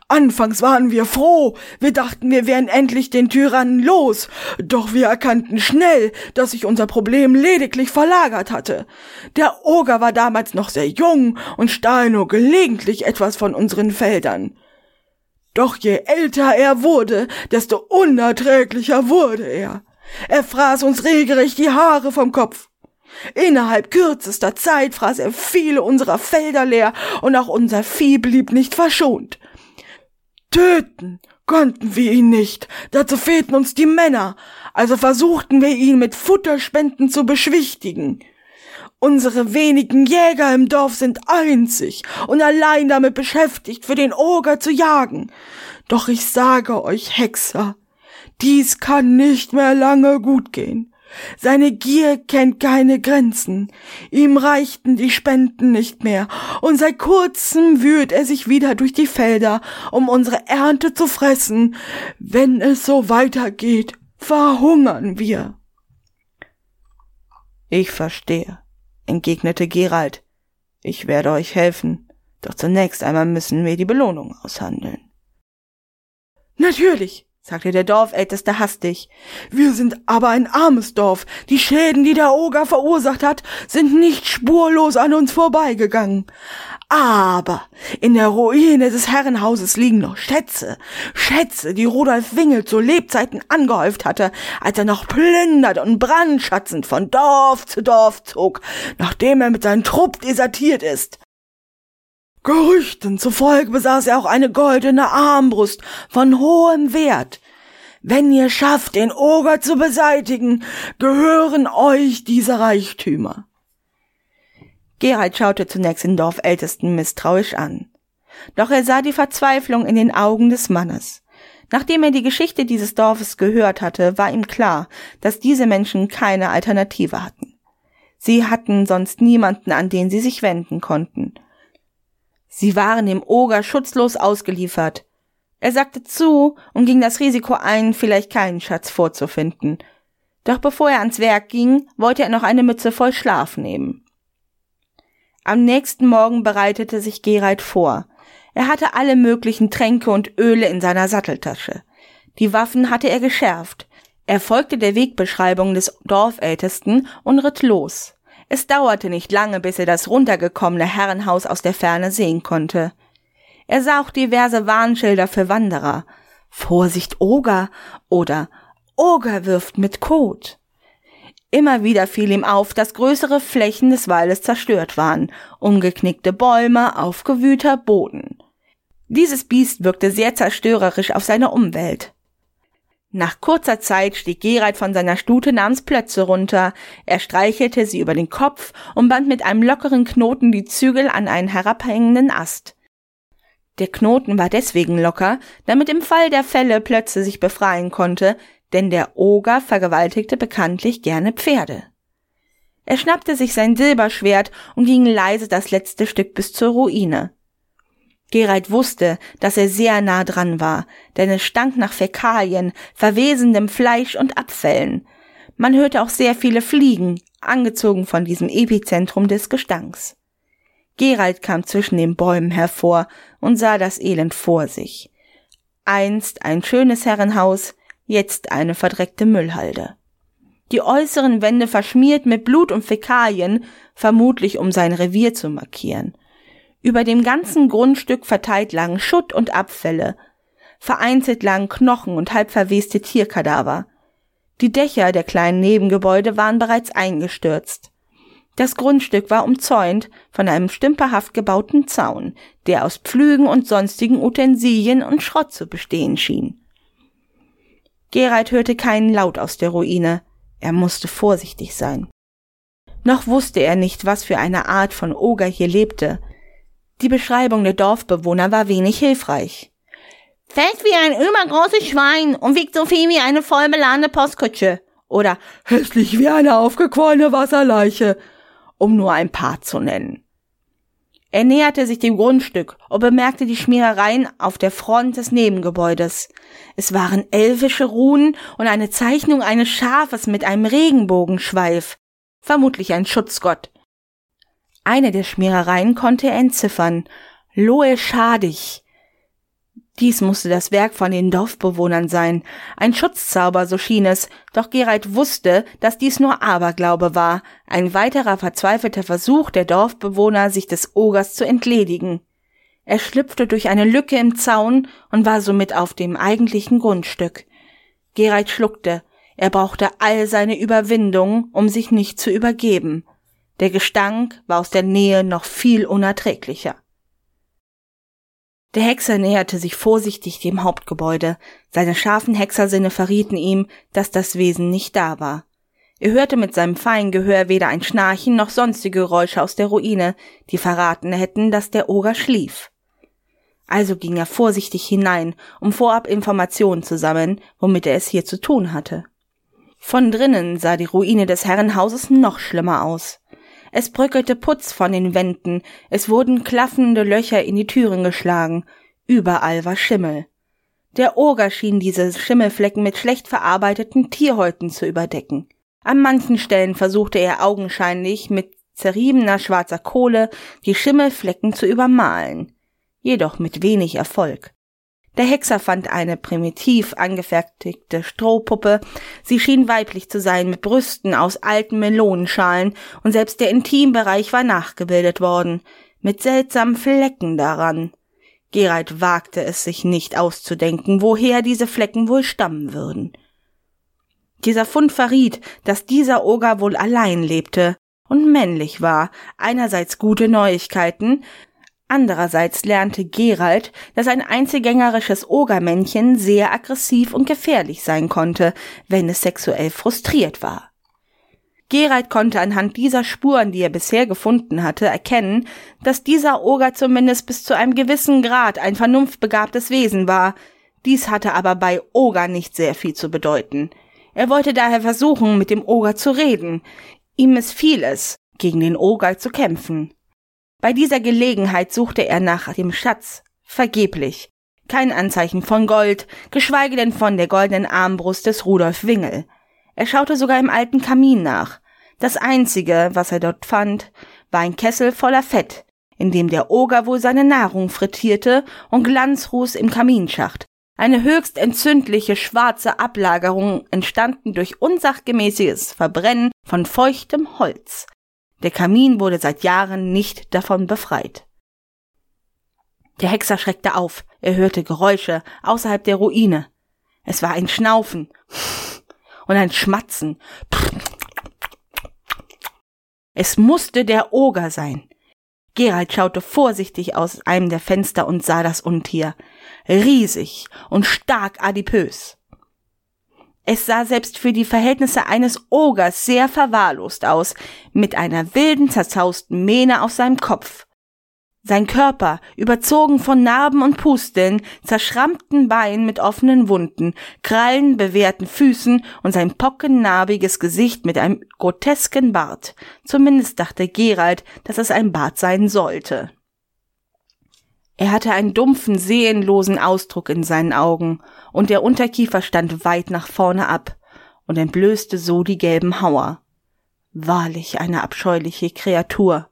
Anfangs waren wir froh, wir dachten, wir wären endlich den Tyrannen los, doch wir erkannten schnell, dass sich unser Problem lediglich verlagert hatte. Der Oger war damals noch sehr jung und stahl nur gelegentlich etwas von unseren Feldern. Doch je älter er wurde, desto unerträglicher wurde er. Er fraß uns regelrecht die Haare vom Kopf. Innerhalb kürzester Zeit fraß er viele unserer Felder leer und auch unser Vieh blieb nicht verschont. Töten konnten wir ihn nicht, dazu fehlten uns die Männer, also versuchten wir ihn mit Futterspenden zu beschwichtigen. Unsere wenigen Jäger im Dorf sind einzig und allein damit beschäftigt, für den Oger zu jagen. Doch ich sage euch, Hexer, dies kann nicht mehr lange gut gehen. Seine Gier kennt keine Grenzen. Ihm reichten die Spenden nicht mehr, und seit kurzem wühlt er sich wieder durch die Felder, um unsere Ernte zu fressen. Wenn es so weitergeht, verhungern wir. Ich verstehe, entgegnete Gerald. Ich werde euch helfen, doch zunächst einmal müssen wir die Belohnung aushandeln. Natürlich, sagte der Dorfälteste hastig. Wir sind aber ein armes Dorf. Die Schäden, die der Oger verursacht hat, sind nicht spurlos an uns vorbeigegangen. Aber in der Ruine des Herrenhauses liegen noch Schätze. Schätze, die Rudolf Wingel zu Lebzeiten angehäuft hatte, als er noch plündert und brandschatzend von Dorf zu Dorf zog, nachdem er mit seinem Trupp desertiert ist. Gerüchten zufolge besaß er auch eine goldene Armbrust von hohem Wert. Wenn ihr schafft, den Oger zu beseitigen, gehören euch diese Reichtümer. Gerald schaute zunächst den Dorfältesten misstrauisch an. Doch er sah die Verzweiflung in den Augen des Mannes. Nachdem er die Geschichte dieses Dorfes gehört hatte, war ihm klar, dass diese Menschen keine Alternative hatten. Sie hatten sonst niemanden, an den sie sich wenden konnten. Sie waren dem Oger schutzlos ausgeliefert. Er sagte zu und ging das Risiko ein, vielleicht keinen Schatz vorzufinden. Doch bevor er ans Werk ging, wollte er noch eine Mütze voll Schlaf nehmen. Am nächsten Morgen bereitete sich Gerald vor. Er hatte alle möglichen Tränke und Öle in seiner Satteltasche. Die Waffen hatte er geschärft. Er folgte der Wegbeschreibung des Dorfältesten und ritt los. Es dauerte nicht lange, bis er das runtergekommene Herrenhaus aus der Ferne sehen konnte. Er sah auch diverse Warnschilder für Wanderer. Vorsicht Oger oder Oger wirft mit Kot. Immer wieder fiel ihm auf, dass größere Flächen des Waldes zerstört waren, umgeknickte Bäume, aufgewühlter Boden. Dieses Biest wirkte sehr zerstörerisch auf seine Umwelt. Nach kurzer Zeit stieg Gerald von seiner Stute namens Plötze runter. Er streichelte sie über den Kopf und band mit einem lockeren Knoten die Zügel an einen herabhängenden Ast. Der Knoten war deswegen locker, damit im Fall der Fälle Plötze sich befreien konnte, denn der Oger vergewaltigte bekanntlich gerne Pferde. Er schnappte sich sein Silberschwert und ging leise das letzte Stück bis zur Ruine. Gerald wusste, dass er sehr nah dran war, denn es stank nach Fäkalien, verwesendem Fleisch und Abfällen. Man hörte auch sehr viele Fliegen, angezogen von diesem Epizentrum des Gestanks. Gerald kam zwischen den Bäumen hervor und sah das Elend vor sich. Einst ein schönes Herrenhaus, jetzt eine verdreckte Müllhalde. Die äußeren Wände verschmiert mit Blut und Fäkalien, vermutlich um sein Revier zu markieren. Über dem ganzen Grundstück verteilt lagen Schutt und Abfälle. Vereinzelt lagen Knochen und halb verweste Tierkadaver. Die Dächer der kleinen Nebengebäude waren bereits eingestürzt. Das Grundstück war umzäunt von einem stümperhaft gebauten Zaun, der aus Pflügen und sonstigen Utensilien und Schrott zu bestehen schien. Gerald hörte keinen Laut aus der Ruine. Er musste vorsichtig sein. Noch wusste er nicht, was für eine Art von Oger hier lebte. Die Beschreibung der Dorfbewohner war wenig hilfreich. Fett wie ein übergroßes Schwein und wiegt so viel wie eine vollbeladene Postkutsche. Oder hässlich wie eine aufgequollene Wasserleiche, um nur ein paar zu nennen. Er näherte sich dem Grundstück und bemerkte die Schmierereien auf der Front des Nebengebäudes. Es waren elfische Runen und eine Zeichnung eines Schafes mit einem Regenbogenschweif, vermutlich ein Schutzgott. Eine der Schmierereien konnte er entziffern. Loe Schadig. Dies musste das Werk von den Dorfbewohnern sein. Ein Schutzzauber, so schien es, doch Gerald wusste, dass dies nur Aberglaube war, ein weiterer verzweifelter Versuch der Dorfbewohner, sich des Ogers zu entledigen. Er schlüpfte durch eine Lücke im Zaun und war somit auf dem eigentlichen Grundstück. Gerald schluckte. Er brauchte all seine Überwindung, um sich nicht zu übergeben. Der Gestank war aus der Nähe noch viel unerträglicher. Der Hexer näherte sich vorsichtig dem Hauptgebäude. Seine scharfen Hexersinne verrieten ihm, dass das Wesen nicht da war. Er hörte mit seinem feinen Gehör weder ein Schnarchen noch sonstige Geräusche aus der Ruine, die verraten hätten, dass der Oger schlief. Also ging er vorsichtig hinein, um vorab Informationen zu sammeln, womit er es hier zu tun hatte. Von drinnen sah die Ruine des Herrenhauses noch schlimmer aus. Es bröckelte Putz von den Wänden, es wurden klaffende Löcher in die Türen geschlagen, überall war Schimmel. Der Oger schien diese Schimmelflecken mit schlecht verarbeiteten Tierhäuten zu überdecken. An manchen Stellen versuchte er augenscheinlich mit zerriebener schwarzer Kohle die Schimmelflecken zu übermalen, jedoch mit wenig Erfolg. Der Hexer fand eine primitiv angefertigte Strohpuppe. Sie schien weiblich zu sein, mit Brüsten aus alten Melonenschalen, und selbst der Intimbereich war nachgebildet worden, mit seltsamen Flecken daran. Gerald wagte es sich nicht auszudenken, woher diese Flecken wohl stammen würden. Dieser Fund verriet, dass dieser Oger wohl allein lebte und männlich war, einerseits gute Neuigkeiten, Andererseits lernte Gerald, dass ein einzelgängerisches Ogermännchen sehr aggressiv und gefährlich sein konnte, wenn es sexuell frustriert war. Gerald konnte anhand dieser Spuren, die er bisher gefunden hatte, erkennen, dass dieser Oger zumindest bis zu einem gewissen Grad ein vernunftbegabtes Wesen war. Dies hatte aber bei Oger nicht sehr viel zu bedeuten. Er wollte daher versuchen, mit dem Oger zu reden. Ihm missfiel es, gegen den Oger zu kämpfen. Bei dieser Gelegenheit suchte er nach dem Schatz. Vergeblich. Kein Anzeichen von Gold, geschweige denn von der goldenen Armbrust des Rudolf Wingel. Er schaute sogar im alten Kamin nach. Das einzige, was er dort fand, war ein Kessel voller Fett, in dem der Oger wohl seine Nahrung frittierte und Glanzruß im Kaminschacht. Eine höchst entzündliche schwarze Ablagerung entstanden durch unsachgemäßiges Verbrennen von feuchtem Holz. Der Kamin wurde seit Jahren nicht davon befreit. Der Hexer schreckte auf. Er hörte Geräusche außerhalb der Ruine. Es war ein Schnaufen und ein Schmatzen. Es musste der Oger sein. Gerald schaute vorsichtig aus einem der Fenster und sah das Untier. Riesig und stark adipös. Es sah selbst für die Verhältnisse eines Ogers sehr verwahrlost aus, mit einer wilden, zerzausten Mähne auf seinem Kopf. Sein Körper, überzogen von Narben und Pusteln, zerschrammten Beinen mit offenen Wunden, Krallen, bewehrten Füßen und sein pockennarbiges Gesicht mit einem grotesken Bart. Zumindest dachte Gerald, dass es ein Bart sein sollte. Er hatte einen dumpfen, seelenlosen Ausdruck in seinen Augen, und der Unterkiefer stand weit nach vorne ab und entblößte so die gelben Hauer. Wahrlich eine abscheuliche Kreatur,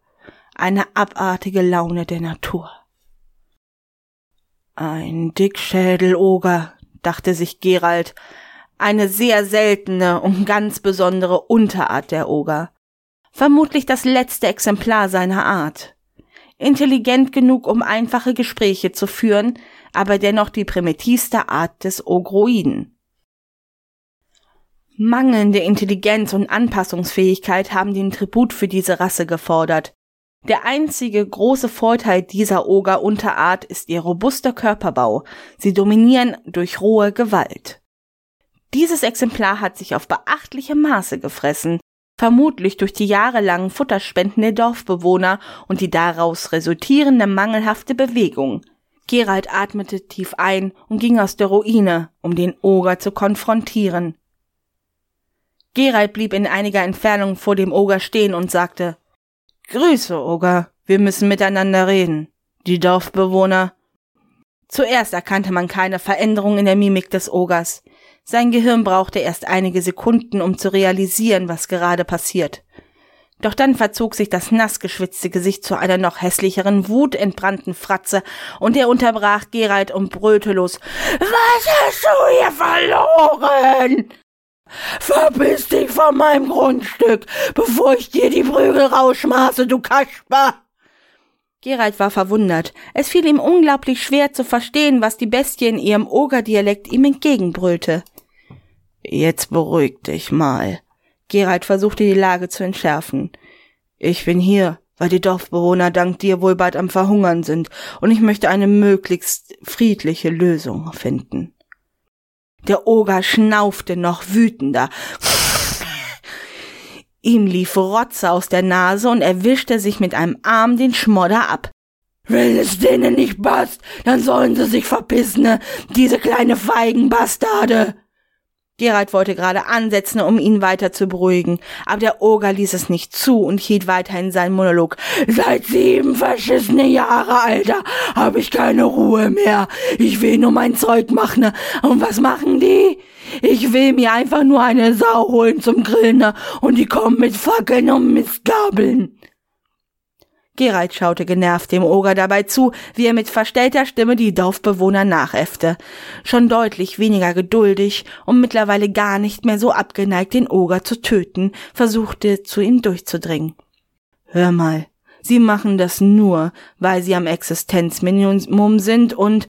eine abartige Laune der Natur. Ein Dickschädeloger, dachte sich Gerald, eine sehr seltene und ganz besondere Unterart der Oger, vermutlich das letzte Exemplar seiner Art intelligent genug, um einfache Gespräche zu führen, aber dennoch die primitivste Art des Ogroiden. Mangelnde Intelligenz und Anpassungsfähigkeit haben den Tribut für diese Rasse gefordert. Der einzige große Vorteil dieser Oger-Unterart ist ihr robuster Körperbau. Sie dominieren durch rohe Gewalt. Dieses Exemplar hat sich auf beachtliche Maße gefressen, vermutlich durch die jahrelangen Futterspenden der Dorfbewohner und die daraus resultierende mangelhafte Bewegung. Gerald atmete tief ein und ging aus der Ruine, um den Oger zu konfrontieren. Gerald blieb in einiger Entfernung vor dem Oger stehen und sagte Grüße, Oger, wir müssen miteinander reden. Die Dorfbewohner. Zuerst erkannte man keine Veränderung in der Mimik des Ogers. Sein Gehirn brauchte erst einige Sekunden, um zu realisieren, was gerade passiert. Doch dann verzog sich das nass geschwitzte Gesicht zu einer noch hässlicheren, wutentbrannten Fratze, und er unterbrach Gerald und brüllte los. Was hast du hier verloren? Verbiss dich von meinem Grundstück, bevor ich dir die Prügel rausschmaße, du Kasper! Gerald war verwundert. Es fiel ihm unglaublich schwer zu verstehen, was die Bestie in ihrem Ogerdialekt ihm entgegenbrüllte. Jetzt beruhig dich mal. Gerald versuchte die Lage zu entschärfen. Ich bin hier, weil die Dorfbewohner dank dir wohl bald am Verhungern sind, und ich möchte eine möglichst friedliche Lösung finden. Der Oger schnaufte noch wütender. Ihm lief Rotze aus der Nase und er wischte sich mit einem Arm den Schmodder ab. Wenn es denen nicht passt, dann sollen sie sich verpissen, diese kleine Feigenbastarde. Gerald wollte gerade ansetzen, um ihn weiter zu beruhigen, aber der Oger ließ es nicht zu und hielt weiterhin seinen Monolog. Seit sieben verschissene Jahre, Alter, habe ich keine Ruhe mehr. Ich will nur mein Zeug machen. Und was machen die? Ich will mir einfach nur eine Sau holen zum Grillen und die kommen mit Fackeln und Mistgabeln. Gerald schaute genervt dem Oger dabei zu, wie er mit verstellter Stimme die Dorfbewohner nachäffte. Schon deutlich weniger geduldig und mittlerweile gar nicht mehr so abgeneigt, den Oger zu töten, versuchte zu ihm durchzudringen. Hör mal, Sie machen das nur, weil Sie am Existenzminimum sind und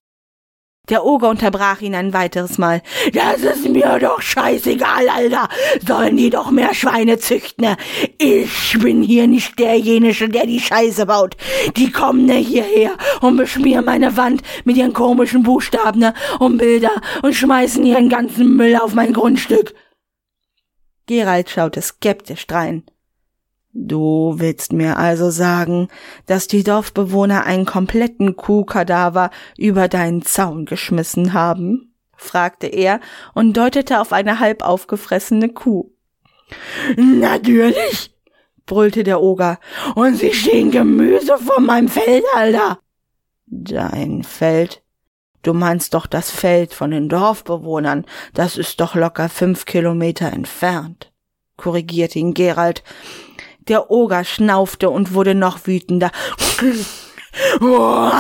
der Oger unterbrach ihn ein weiteres Mal. Das ist mir doch scheißegal, Alter. Sollen die doch mehr Schweine züchten. Ich bin hier nicht derjenige, der die Scheiße baut. Die kommen ne hierher und beschmieren meine Wand mit ihren komischen Buchstaben ne, und Bilder und schmeißen ihren ganzen Müll auf mein Grundstück. Gerald schaute skeptisch drein. Du willst mir also sagen, dass die Dorfbewohner einen kompletten Kuhkadaver über deinen Zaun geschmissen haben? fragte er und deutete auf eine halb aufgefressene Kuh. Natürlich, brüllte der Oger, und sie stehen Gemüse von meinem Feld, Alter. Dein Feld? Du meinst doch das Feld von den Dorfbewohnern, das ist doch locker fünf Kilometer entfernt, korrigierte ihn Gerald der Oger schnaufte und wurde noch wütender. Oh,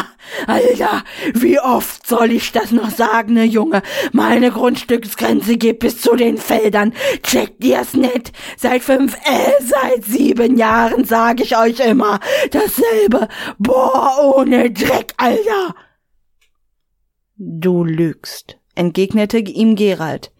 Alter, wie oft soll ich das noch sagen, ne Junge? Meine Grundstücksgrenze geht bis zu den Feldern. Checkt ihr's nicht? Seit fünf, äh, seit sieben Jahren sag ich euch immer dasselbe. Boah, ohne Dreck, Alter. Du lügst, entgegnete ihm Gerald.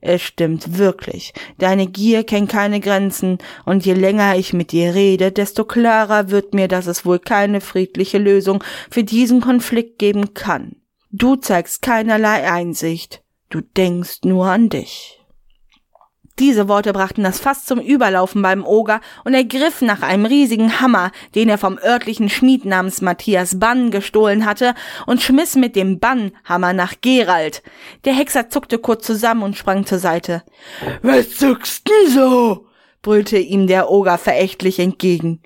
Es stimmt wirklich. Deine Gier kennt keine Grenzen, und je länger ich mit dir rede, desto klarer wird mir, dass es wohl keine friedliche Lösung für diesen Konflikt geben kann. Du zeigst keinerlei Einsicht. Du denkst nur an dich. Diese Worte brachten das Fass zum Überlaufen beim Oger und er griff nach einem riesigen Hammer, den er vom örtlichen Schmied namens Matthias Bann gestohlen hatte, und schmiss mit dem Bannhammer nach Gerald. Der Hexer zuckte kurz zusammen und sprang zur Seite. Was zuckst denn so? brüllte ihm der Oger verächtlich entgegen.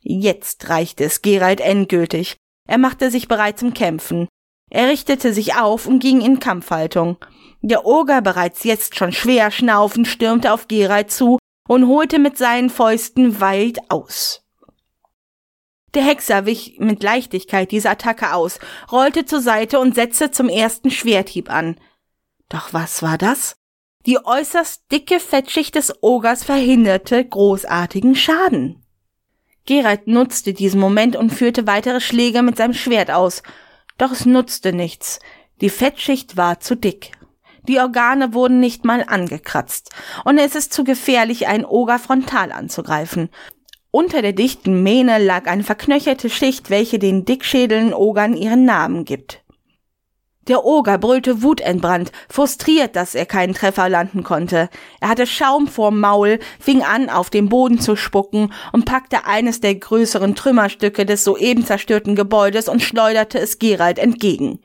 Jetzt reichte es Gerald endgültig. Er machte sich bereit zum Kämpfen. Er richtete sich auf und ging in Kampfhaltung. Der Oger, bereits jetzt schon schwer schnaufend, stürmte auf Gerald zu und holte mit seinen Fäusten weit aus. Der Hexer wich mit Leichtigkeit diese Attacke aus, rollte zur Seite und setzte zum ersten Schwerthieb an. Doch was war das? Die äußerst dicke Fettschicht des Ogers verhinderte großartigen Schaden. Gerald nutzte diesen Moment und führte weitere Schläge mit seinem Schwert aus. Doch es nutzte nichts. Die Fettschicht war zu dick. Die Organe wurden nicht mal angekratzt. Und es ist zu gefährlich, einen Oger frontal anzugreifen. Unter der dichten Mähne lag eine verknöcherte Schicht, welche den dickschädelnden Ogern ihren Namen gibt. Der Oger brüllte wutentbrannt, frustriert, dass er keinen Treffer landen konnte. Er hatte Schaum vorm Maul, fing an, auf den Boden zu spucken und packte eines der größeren Trümmerstücke des soeben zerstörten Gebäudes und schleuderte es Gerald entgegen.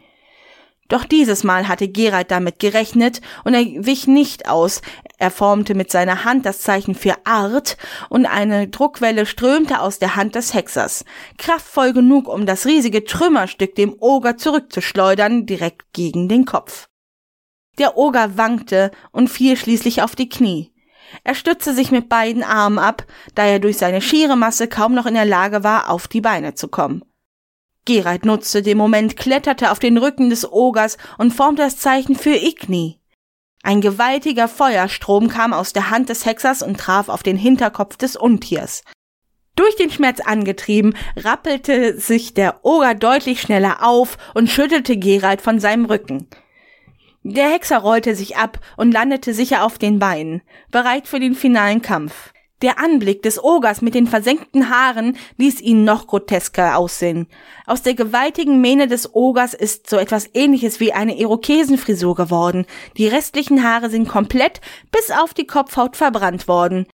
Doch dieses Mal hatte Gerald damit gerechnet und er wich nicht aus. Er formte mit seiner Hand das Zeichen für Art und eine Druckwelle strömte aus der Hand des Hexers. Kraftvoll genug, um das riesige Trümmerstück dem Oger zurückzuschleudern, direkt gegen den Kopf. Der Oger wankte und fiel schließlich auf die Knie. Er stützte sich mit beiden Armen ab, da er durch seine schiere Masse kaum noch in der Lage war, auf die Beine zu kommen. Gerald nutzte den Moment, kletterte auf den Rücken des Ogers und formte das Zeichen für Igni. Ein gewaltiger Feuerstrom kam aus der Hand des Hexers und traf auf den Hinterkopf des Untiers. Durch den Schmerz angetrieben, rappelte sich der Oger deutlich schneller auf und schüttelte Gerald von seinem Rücken. Der Hexer rollte sich ab und landete sicher auf den Beinen, bereit für den finalen Kampf. Der Anblick des Ogers mit den versenkten Haaren ließ ihn noch grotesker aussehen. Aus der gewaltigen Mähne des Ogers ist so etwas ähnliches wie eine Irokesenfrisur geworden. Die restlichen Haare sind komplett bis auf die Kopfhaut verbrannt worden.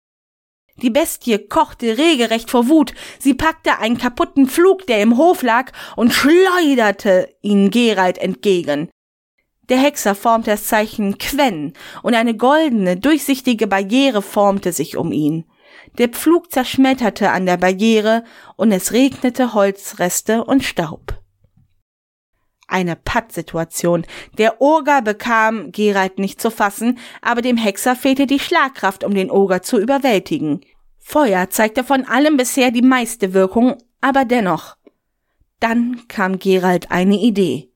Die Bestie kochte regelrecht vor Wut. Sie packte einen kaputten Flug, der im Hof lag, und schleuderte ihn Gerald entgegen. Der Hexer formte das Zeichen Quen und eine goldene, durchsichtige Barriere formte sich um ihn. Der Pflug zerschmetterte an der Barriere und es regnete Holzreste und Staub. Eine Pattsituation. Der Oger bekam Geralt nicht zu fassen, aber dem Hexer fehlte die Schlagkraft, um den Oger zu überwältigen. Feuer zeigte von allem bisher die meiste Wirkung, aber dennoch. Dann kam Geralt eine Idee.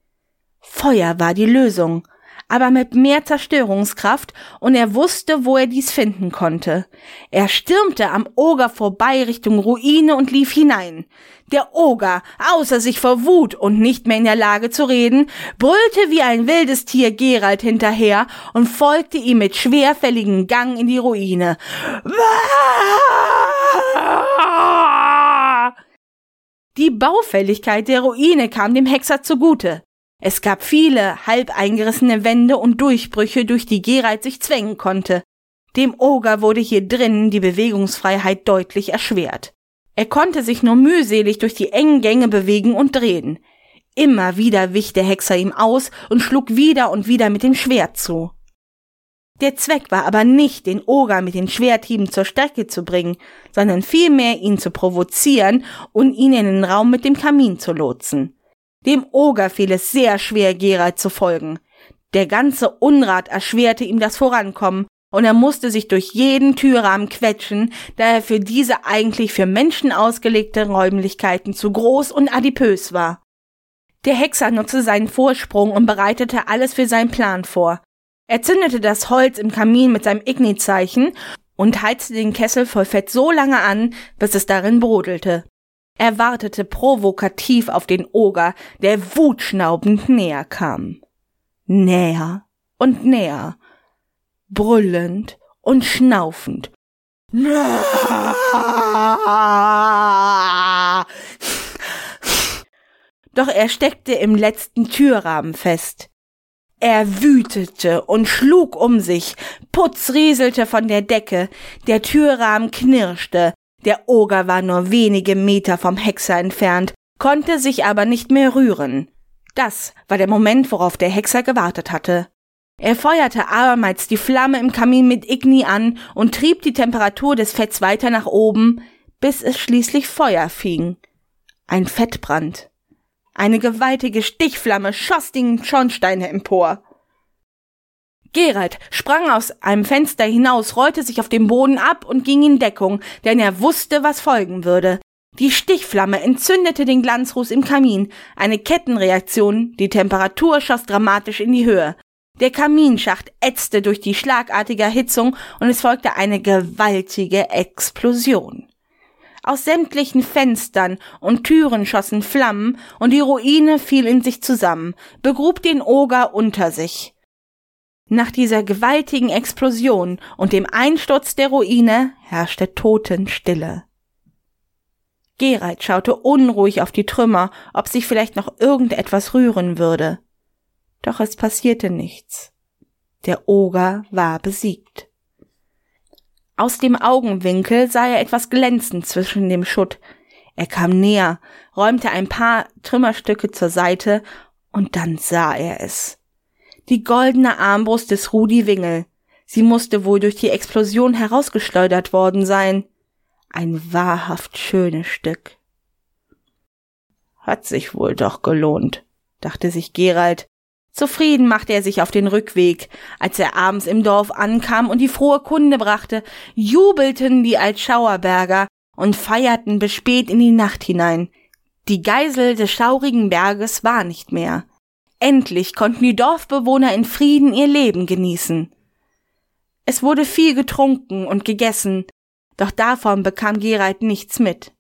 Feuer war die Lösung aber mit mehr Zerstörungskraft, und er wusste, wo er dies finden konnte. Er stürmte am Oger vorbei Richtung Ruine und lief hinein. Der Oger, außer sich vor Wut und nicht mehr in der Lage zu reden, brüllte wie ein wildes Tier Gerald hinterher und folgte ihm mit schwerfälligem Gang in die Ruine. Die Baufälligkeit der Ruine kam dem Hexer zugute. Es gab viele halb eingerissene Wände und Durchbrüche, durch die Geralt sich zwängen konnte. Dem Oger wurde hier drinnen die Bewegungsfreiheit deutlich erschwert. Er konnte sich nur mühselig durch die engen Gänge bewegen und drehen. Immer wieder wich der Hexer ihm aus und schlug wieder und wieder mit dem Schwert zu. Der Zweck war aber nicht, den Oger mit den Schwerthieben zur Strecke zu bringen, sondern vielmehr ihn zu provozieren und ihn in den Raum mit dem Kamin zu lotsen. Dem Oger fiel es sehr schwer, Gerald zu folgen. Der ganze Unrat erschwerte ihm das Vorankommen, und er musste sich durch jeden Türrahmen quetschen, da er für diese eigentlich für Menschen ausgelegte Räumlichkeiten zu groß und adipös war. Der Hexer nutzte seinen Vorsprung und bereitete alles für seinen Plan vor. Er zündete das Holz im Kamin mit seinem Igni-Zeichen und heizte den Kessel voll Fett so lange an, bis es darin brodelte. Er wartete provokativ auf den Oger, der wutschnaubend näher kam. Näher und näher, brüllend und schnaufend. Doch er steckte im letzten Türrahmen fest. Er wütete und schlug um sich, Putz rieselte von der Decke, der Türrahmen knirschte, der Oger war nur wenige Meter vom Hexer entfernt, konnte sich aber nicht mehr rühren. Das war der Moment, worauf der Hexer gewartet hatte. Er feuerte abermals die Flamme im Kamin mit Igni an und trieb die Temperatur des Fetts weiter nach oben, bis es schließlich Feuer fing. Ein Fettbrand. Eine gewaltige Stichflamme schoss den Schornstein empor. Gerald sprang aus einem Fenster hinaus, rollte sich auf dem Boden ab und ging in Deckung, denn er wusste, was folgen würde. Die Stichflamme entzündete den Glanzruß im Kamin, eine Kettenreaktion, die Temperatur schoss dramatisch in die Höhe. Der Kaminschacht ätzte durch die schlagartige Erhitzung und es folgte eine gewaltige Explosion. Aus sämtlichen Fenstern und Türen schossen Flammen und die Ruine fiel in sich zusammen, begrub den Oger unter sich. Nach dieser gewaltigen Explosion und dem Einsturz der Ruine herrschte Totenstille. Gerald schaute unruhig auf die Trümmer, ob sich vielleicht noch irgendetwas rühren würde. Doch es passierte nichts. Der Oger war besiegt. Aus dem Augenwinkel sah er etwas glänzen zwischen dem Schutt. Er kam näher, räumte ein paar Trümmerstücke zur Seite, und dann sah er es die goldene Armbrust des Rudi Wingel. Sie musste wohl durch die Explosion herausgeschleudert worden sein. Ein wahrhaft schönes Stück. Hat sich wohl doch gelohnt, dachte sich Gerald. Zufrieden machte er sich auf den Rückweg. Als er abends im Dorf ankam und die frohe Kunde brachte, jubelten die Altschauerberger und feierten bis spät in die Nacht hinein. Die Geisel des schaurigen Berges war nicht mehr. Endlich konnten die Dorfbewohner in Frieden ihr Leben genießen. Es wurde viel getrunken und gegessen, doch davon bekam Gerald nichts mit.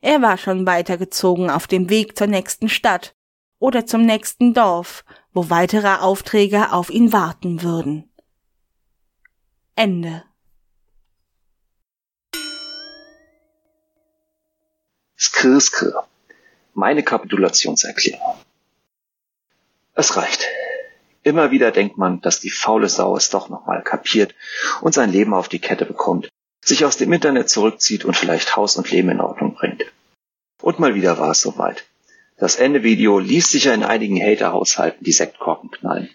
Er war schon weitergezogen auf dem Weg zur nächsten Stadt oder zum nächsten Dorf, wo weitere Aufträge auf ihn warten würden. Ende. Skr, skr. Meine Kapitulationserklärung. Es reicht. Immer wieder denkt man, dass die faule Sau es doch nochmal kapiert und sein Leben auf die Kette bekommt, sich aus dem Internet zurückzieht und vielleicht Haus und Leben in Ordnung bringt. Und mal wieder war es soweit. Das Endevideo ließ sich ja in einigen Hater-Haushalten die Sektkorken knallen.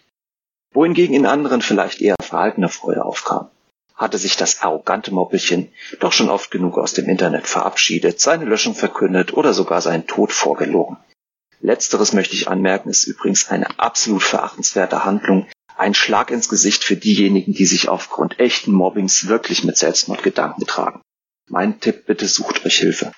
wohingegen in anderen vielleicht eher verhaltene Freude aufkam. Hatte sich das arrogante Moppelchen doch schon oft genug aus dem Internet verabschiedet, seine Löschung verkündet oder sogar seinen Tod vorgelogen. Letzteres möchte ich anmerken, ist übrigens eine absolut verachtenswerte Handlung, ein Schlag ins Gesicht für diejenigen, die sich aufgrund echten Mobbings wirklich mit Selbstmordgedanken tragen. Mein Tipp, bitte sucht euch Hilfe.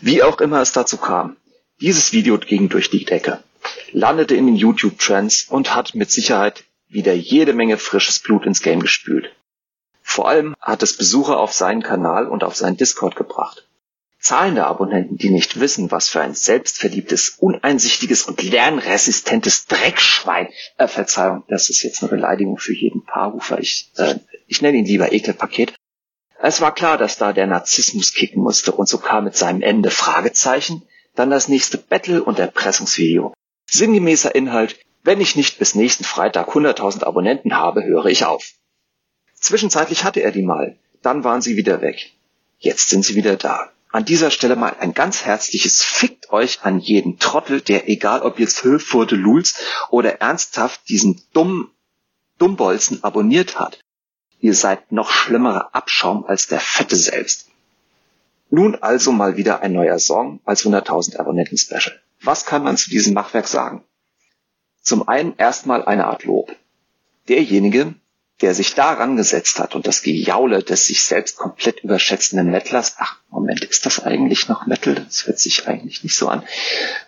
Wie auch immer es dazu kam, dieses Video ging durch die Decke, landete in den YouTube-Trends und hat mit Sicherheit wieder jede Menge frisches Blut ins Game gespült. Vor allem hat es Besucher auf seinen Kanal und auf seinen Discord gebracht. Zahlende Abonnenten, die nicht wissen, was für ein selbstverliebtes, uneinsichtiges und lernresistentes Dreckschwein, äh, Verzeihung, das ist jetzt eine Beleidigung für jeden Paarhufer, ich, äh, ich nenne ihn lieber Ekelpaket. Es war klar, dass da der Narzissmus kicken musste und so kam mit seinem Ende Fragezeichen, dann das nächste Battle- und Erpressungsvideo. Sinngemäßer Inhalt, wenn ich nicht bis nächsten Freitag 100.000 Abonnenten habe, höre ich auf. Zwischenzeitlich hatte er die mal, dann waren sie wieder weg. Jetzt sind sie wieder da. An dieser Stelle mal ein ganz herzliches Fickt euch an jeden Trottel, der egal ob jetzt Höfurde Lulz oder ernsthaft diesen dummen Dummbolzen abonniert hat. Ihr seid noch schlimmerer Abschaum als der Fette selbst. Nun also mal wieder ein neuer Song als 100.000 Abonnenten Special. Was kann man zu diesem Machwerk sagen? Zum einen erstmal eine Art Lob. Derjenige, der sich daran gesetzt hat und das Gejaule des sich selbst komplett überschätzenden Mettlers, ach, Moment, ist das eigentlich noch Metal? Das hört sich eigentlich nicht so an,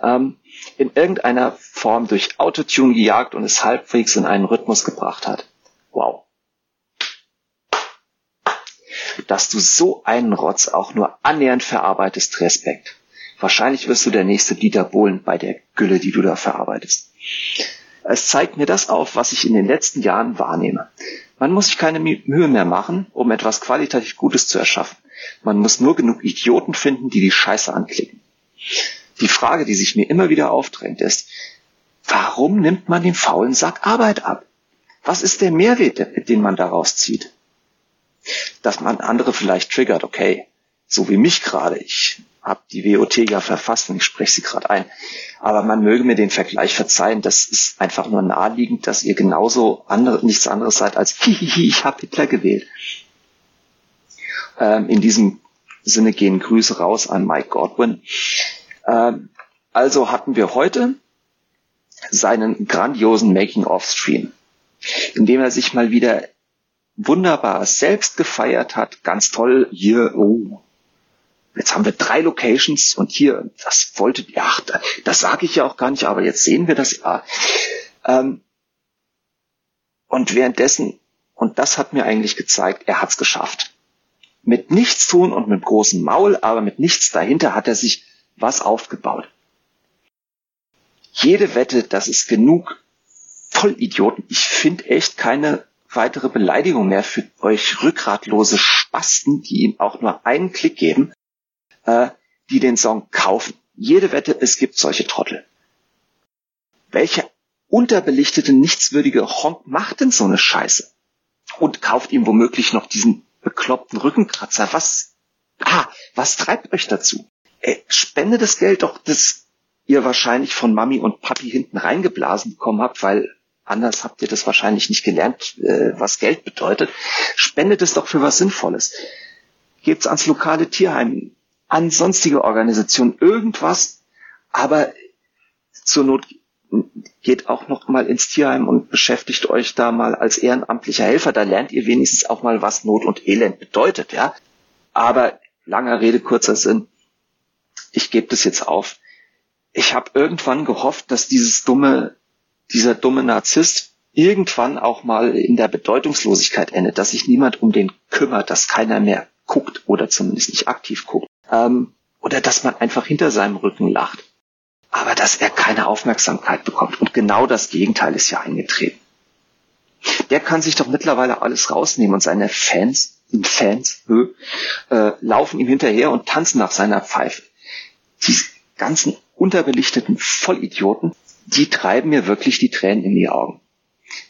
ähm, in irgendeiner Form durch Autotune gejagt und es halbwegs in einen Rhythmus gebracht hat. Wow dass du so einen Rotz auch nur annähernd verarbeitest, Respekt. Wahrscheinlich wirst du der nächste Dieter Bohlen bei der Gülle, die du da verarbeitest. Es zeigt mir das auf, was ich in den letzten Jahren wahrnehme. Man muss sich keine Mühe mehr machen, um etwas qualitativ Gutes zu erschaffen. Man muss nur genug Idioten finden, die die Scheiße anklicken. Die Frage, die sich mir immer wieder aufdrängt, ist, warum nimmt man dem faulen Sack Arbeit ab? Was ist der Mehrwert, den man daraus zieht? dass man andere vielleicht triggert, okay, so wie mich gerade. Ich habe die WOT ja verfasst und ich spreche sie gerade ein. Aber man möge mir den Vergleich verzeihen, das ist einfach nur naheliegend, dass ihr genauso andere, nichts anderes seid als hihihi, ich habe Hitler gewählt. Ähm, in diesem Sinne gehen Grüße raus an Mike Godwin. Ähm, also hatten wir heute seinen grandiosen Making-of-Stream, in dem er sich mal wieder wunderbar selbst gefeiert hat. Ganz toll. Hier, oh, jetzt haben wir drei Locations und hier, das wolltet ihr, ach, das sage ich ja auch gar nicht, aber jetzt sehen wir das ja. Ähm, und währenddessen, und das hat mir eigentlich gezeigt, er hat's geschafft. Mit nichts tun und mit großem Maul, aber mit nichts dahinter hat er sich was aufgebaut. Jede Wette, das ist genug Vollidioten. Ich finde echt keine weitere Beleidigung mehr für euch rückgratlose Spasten, die ihm auch nur einen Klick geben, äh, die den Song kaufen. Jede Wette, es gibt solche Trottel. Welche unterbelichtete, nichtswürdige Honk macht denn so eine Scheiße? Und kauft ihm womöglich noch diesen bekloppten Rückenkratzer. Was, ah, was treibt euch dazu? Äh, spende das Geld doch, das ihr wahrscheinlich von Mami und Papi hinten reingeblasen bekommen habt, weil anders habt ihr das wahrscheinlich nicht gelernt, äh, was Geld bedeutet. Spendet es doch für was Sinnvolles. Gebt's ans lokale Tierheim, an sonstige Organisationen, irgendwas, aber zur Not geht auch noch mal ins Tierheim und beschäftigt euch da mal als ehrenamtlicher Helfer. Da lernt ihr wenigstens auch mal, was Not und Elend bedeutet, ja. Aber langer Rede, kurzer Sinn. Ich gebe das jetzt auf. Ich habe irgendwann gehofft, dass dieses dumme dieser dumme Narzisst irgendwann auch mal in der Bedeutungslosigkeit endet, dass sich niemand um den kümmert, dass keiner mehr guckt oder zumindest nicht aktiv guckt. Ähm, oder dass man einfach hinter seinem Rücken lacht. Aber dass er keine Aufmerksamkeit bekommt. Und genau das Gegenteil ist ja eingetreten. Der kann sich doch mittlerweile alles rausnehmen und seine Fans, Fans, äh, laufen ihm hinterher und tanzen nach seiner Pfeife. Die ganzen unterbelichteten Vollidioten die treiben mir wirklich die Tränen in die Augen.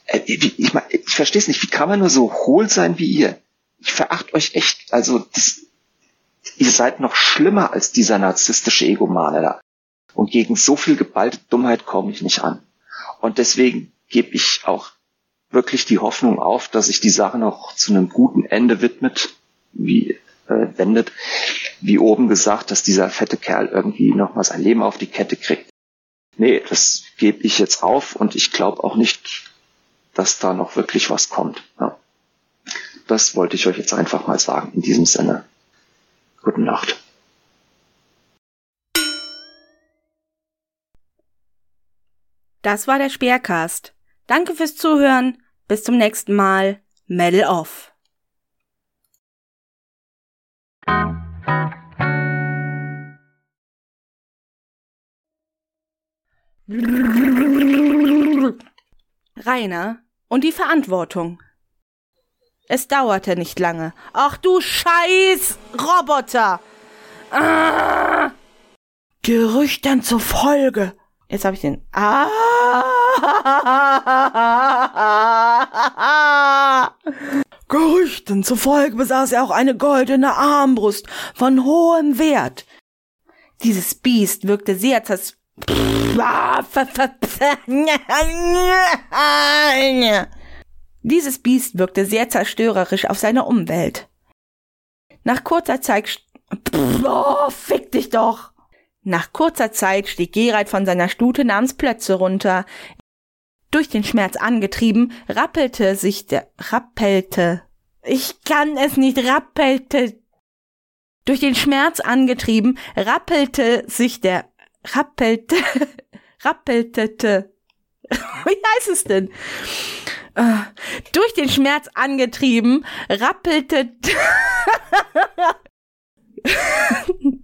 Äh, ich, ich, ich verstehe es nicht. Wie kann man nur so hohl sein wie ihr? Ich veracht euch echt. Also das, ihr seid noch schlimmer als dieser narzisstische Egomane da. Und gegen so viel geballte Dummheit komme ich nicht an. Und deswegen gebe ich auch wirklich die Hoffnung auf, dass sich die Sache noch zu einem guten Ende widmet, wie äh, wendet, wie oben gesagt, dass dieser fette Kerl irgendwie nochmal sein Leben auf die Kette kriegt. Nee, das gebe ich jetzt auf und ich glaube auch nicht, dass da noch wirklich was kommt. Ja. Das wollte ich euch jetzt einfach mal sagen. In diesem Sinne, gute Nacht. Das war der Speercast. Danke fürs Zuhören. Bis zum nächsten Mal. Medal off. Rainer und die Verantwortung. Es dauerte nicht lange. Ach du Scheiß Roboter! Ah! Gerüchten zufolge. Jetzt habe ich den. Ah! Gerüchten zufolge besaß er auch eine goldene Armbrust von hohem Wert. Dieses Biest wirkte sehr zers Dieses Biest wirkte sehr zerstörerisch auf seine Umwelt. Nach kurzer Zeit oh, fick dich doch! Nach kurzer Zeit stieg Gerald von seiner Stute namens Plötze runter. Durch den Schmerz angetrieben, rappelte sich der, rappelte. Ich kann es nicht, rappelte. Durch den Schmerz angetrieben, rappelte sich der, rappelte, rappeltete. Wie heißt es denn? Uh, durch den Schmerz angetrieben, rappelte.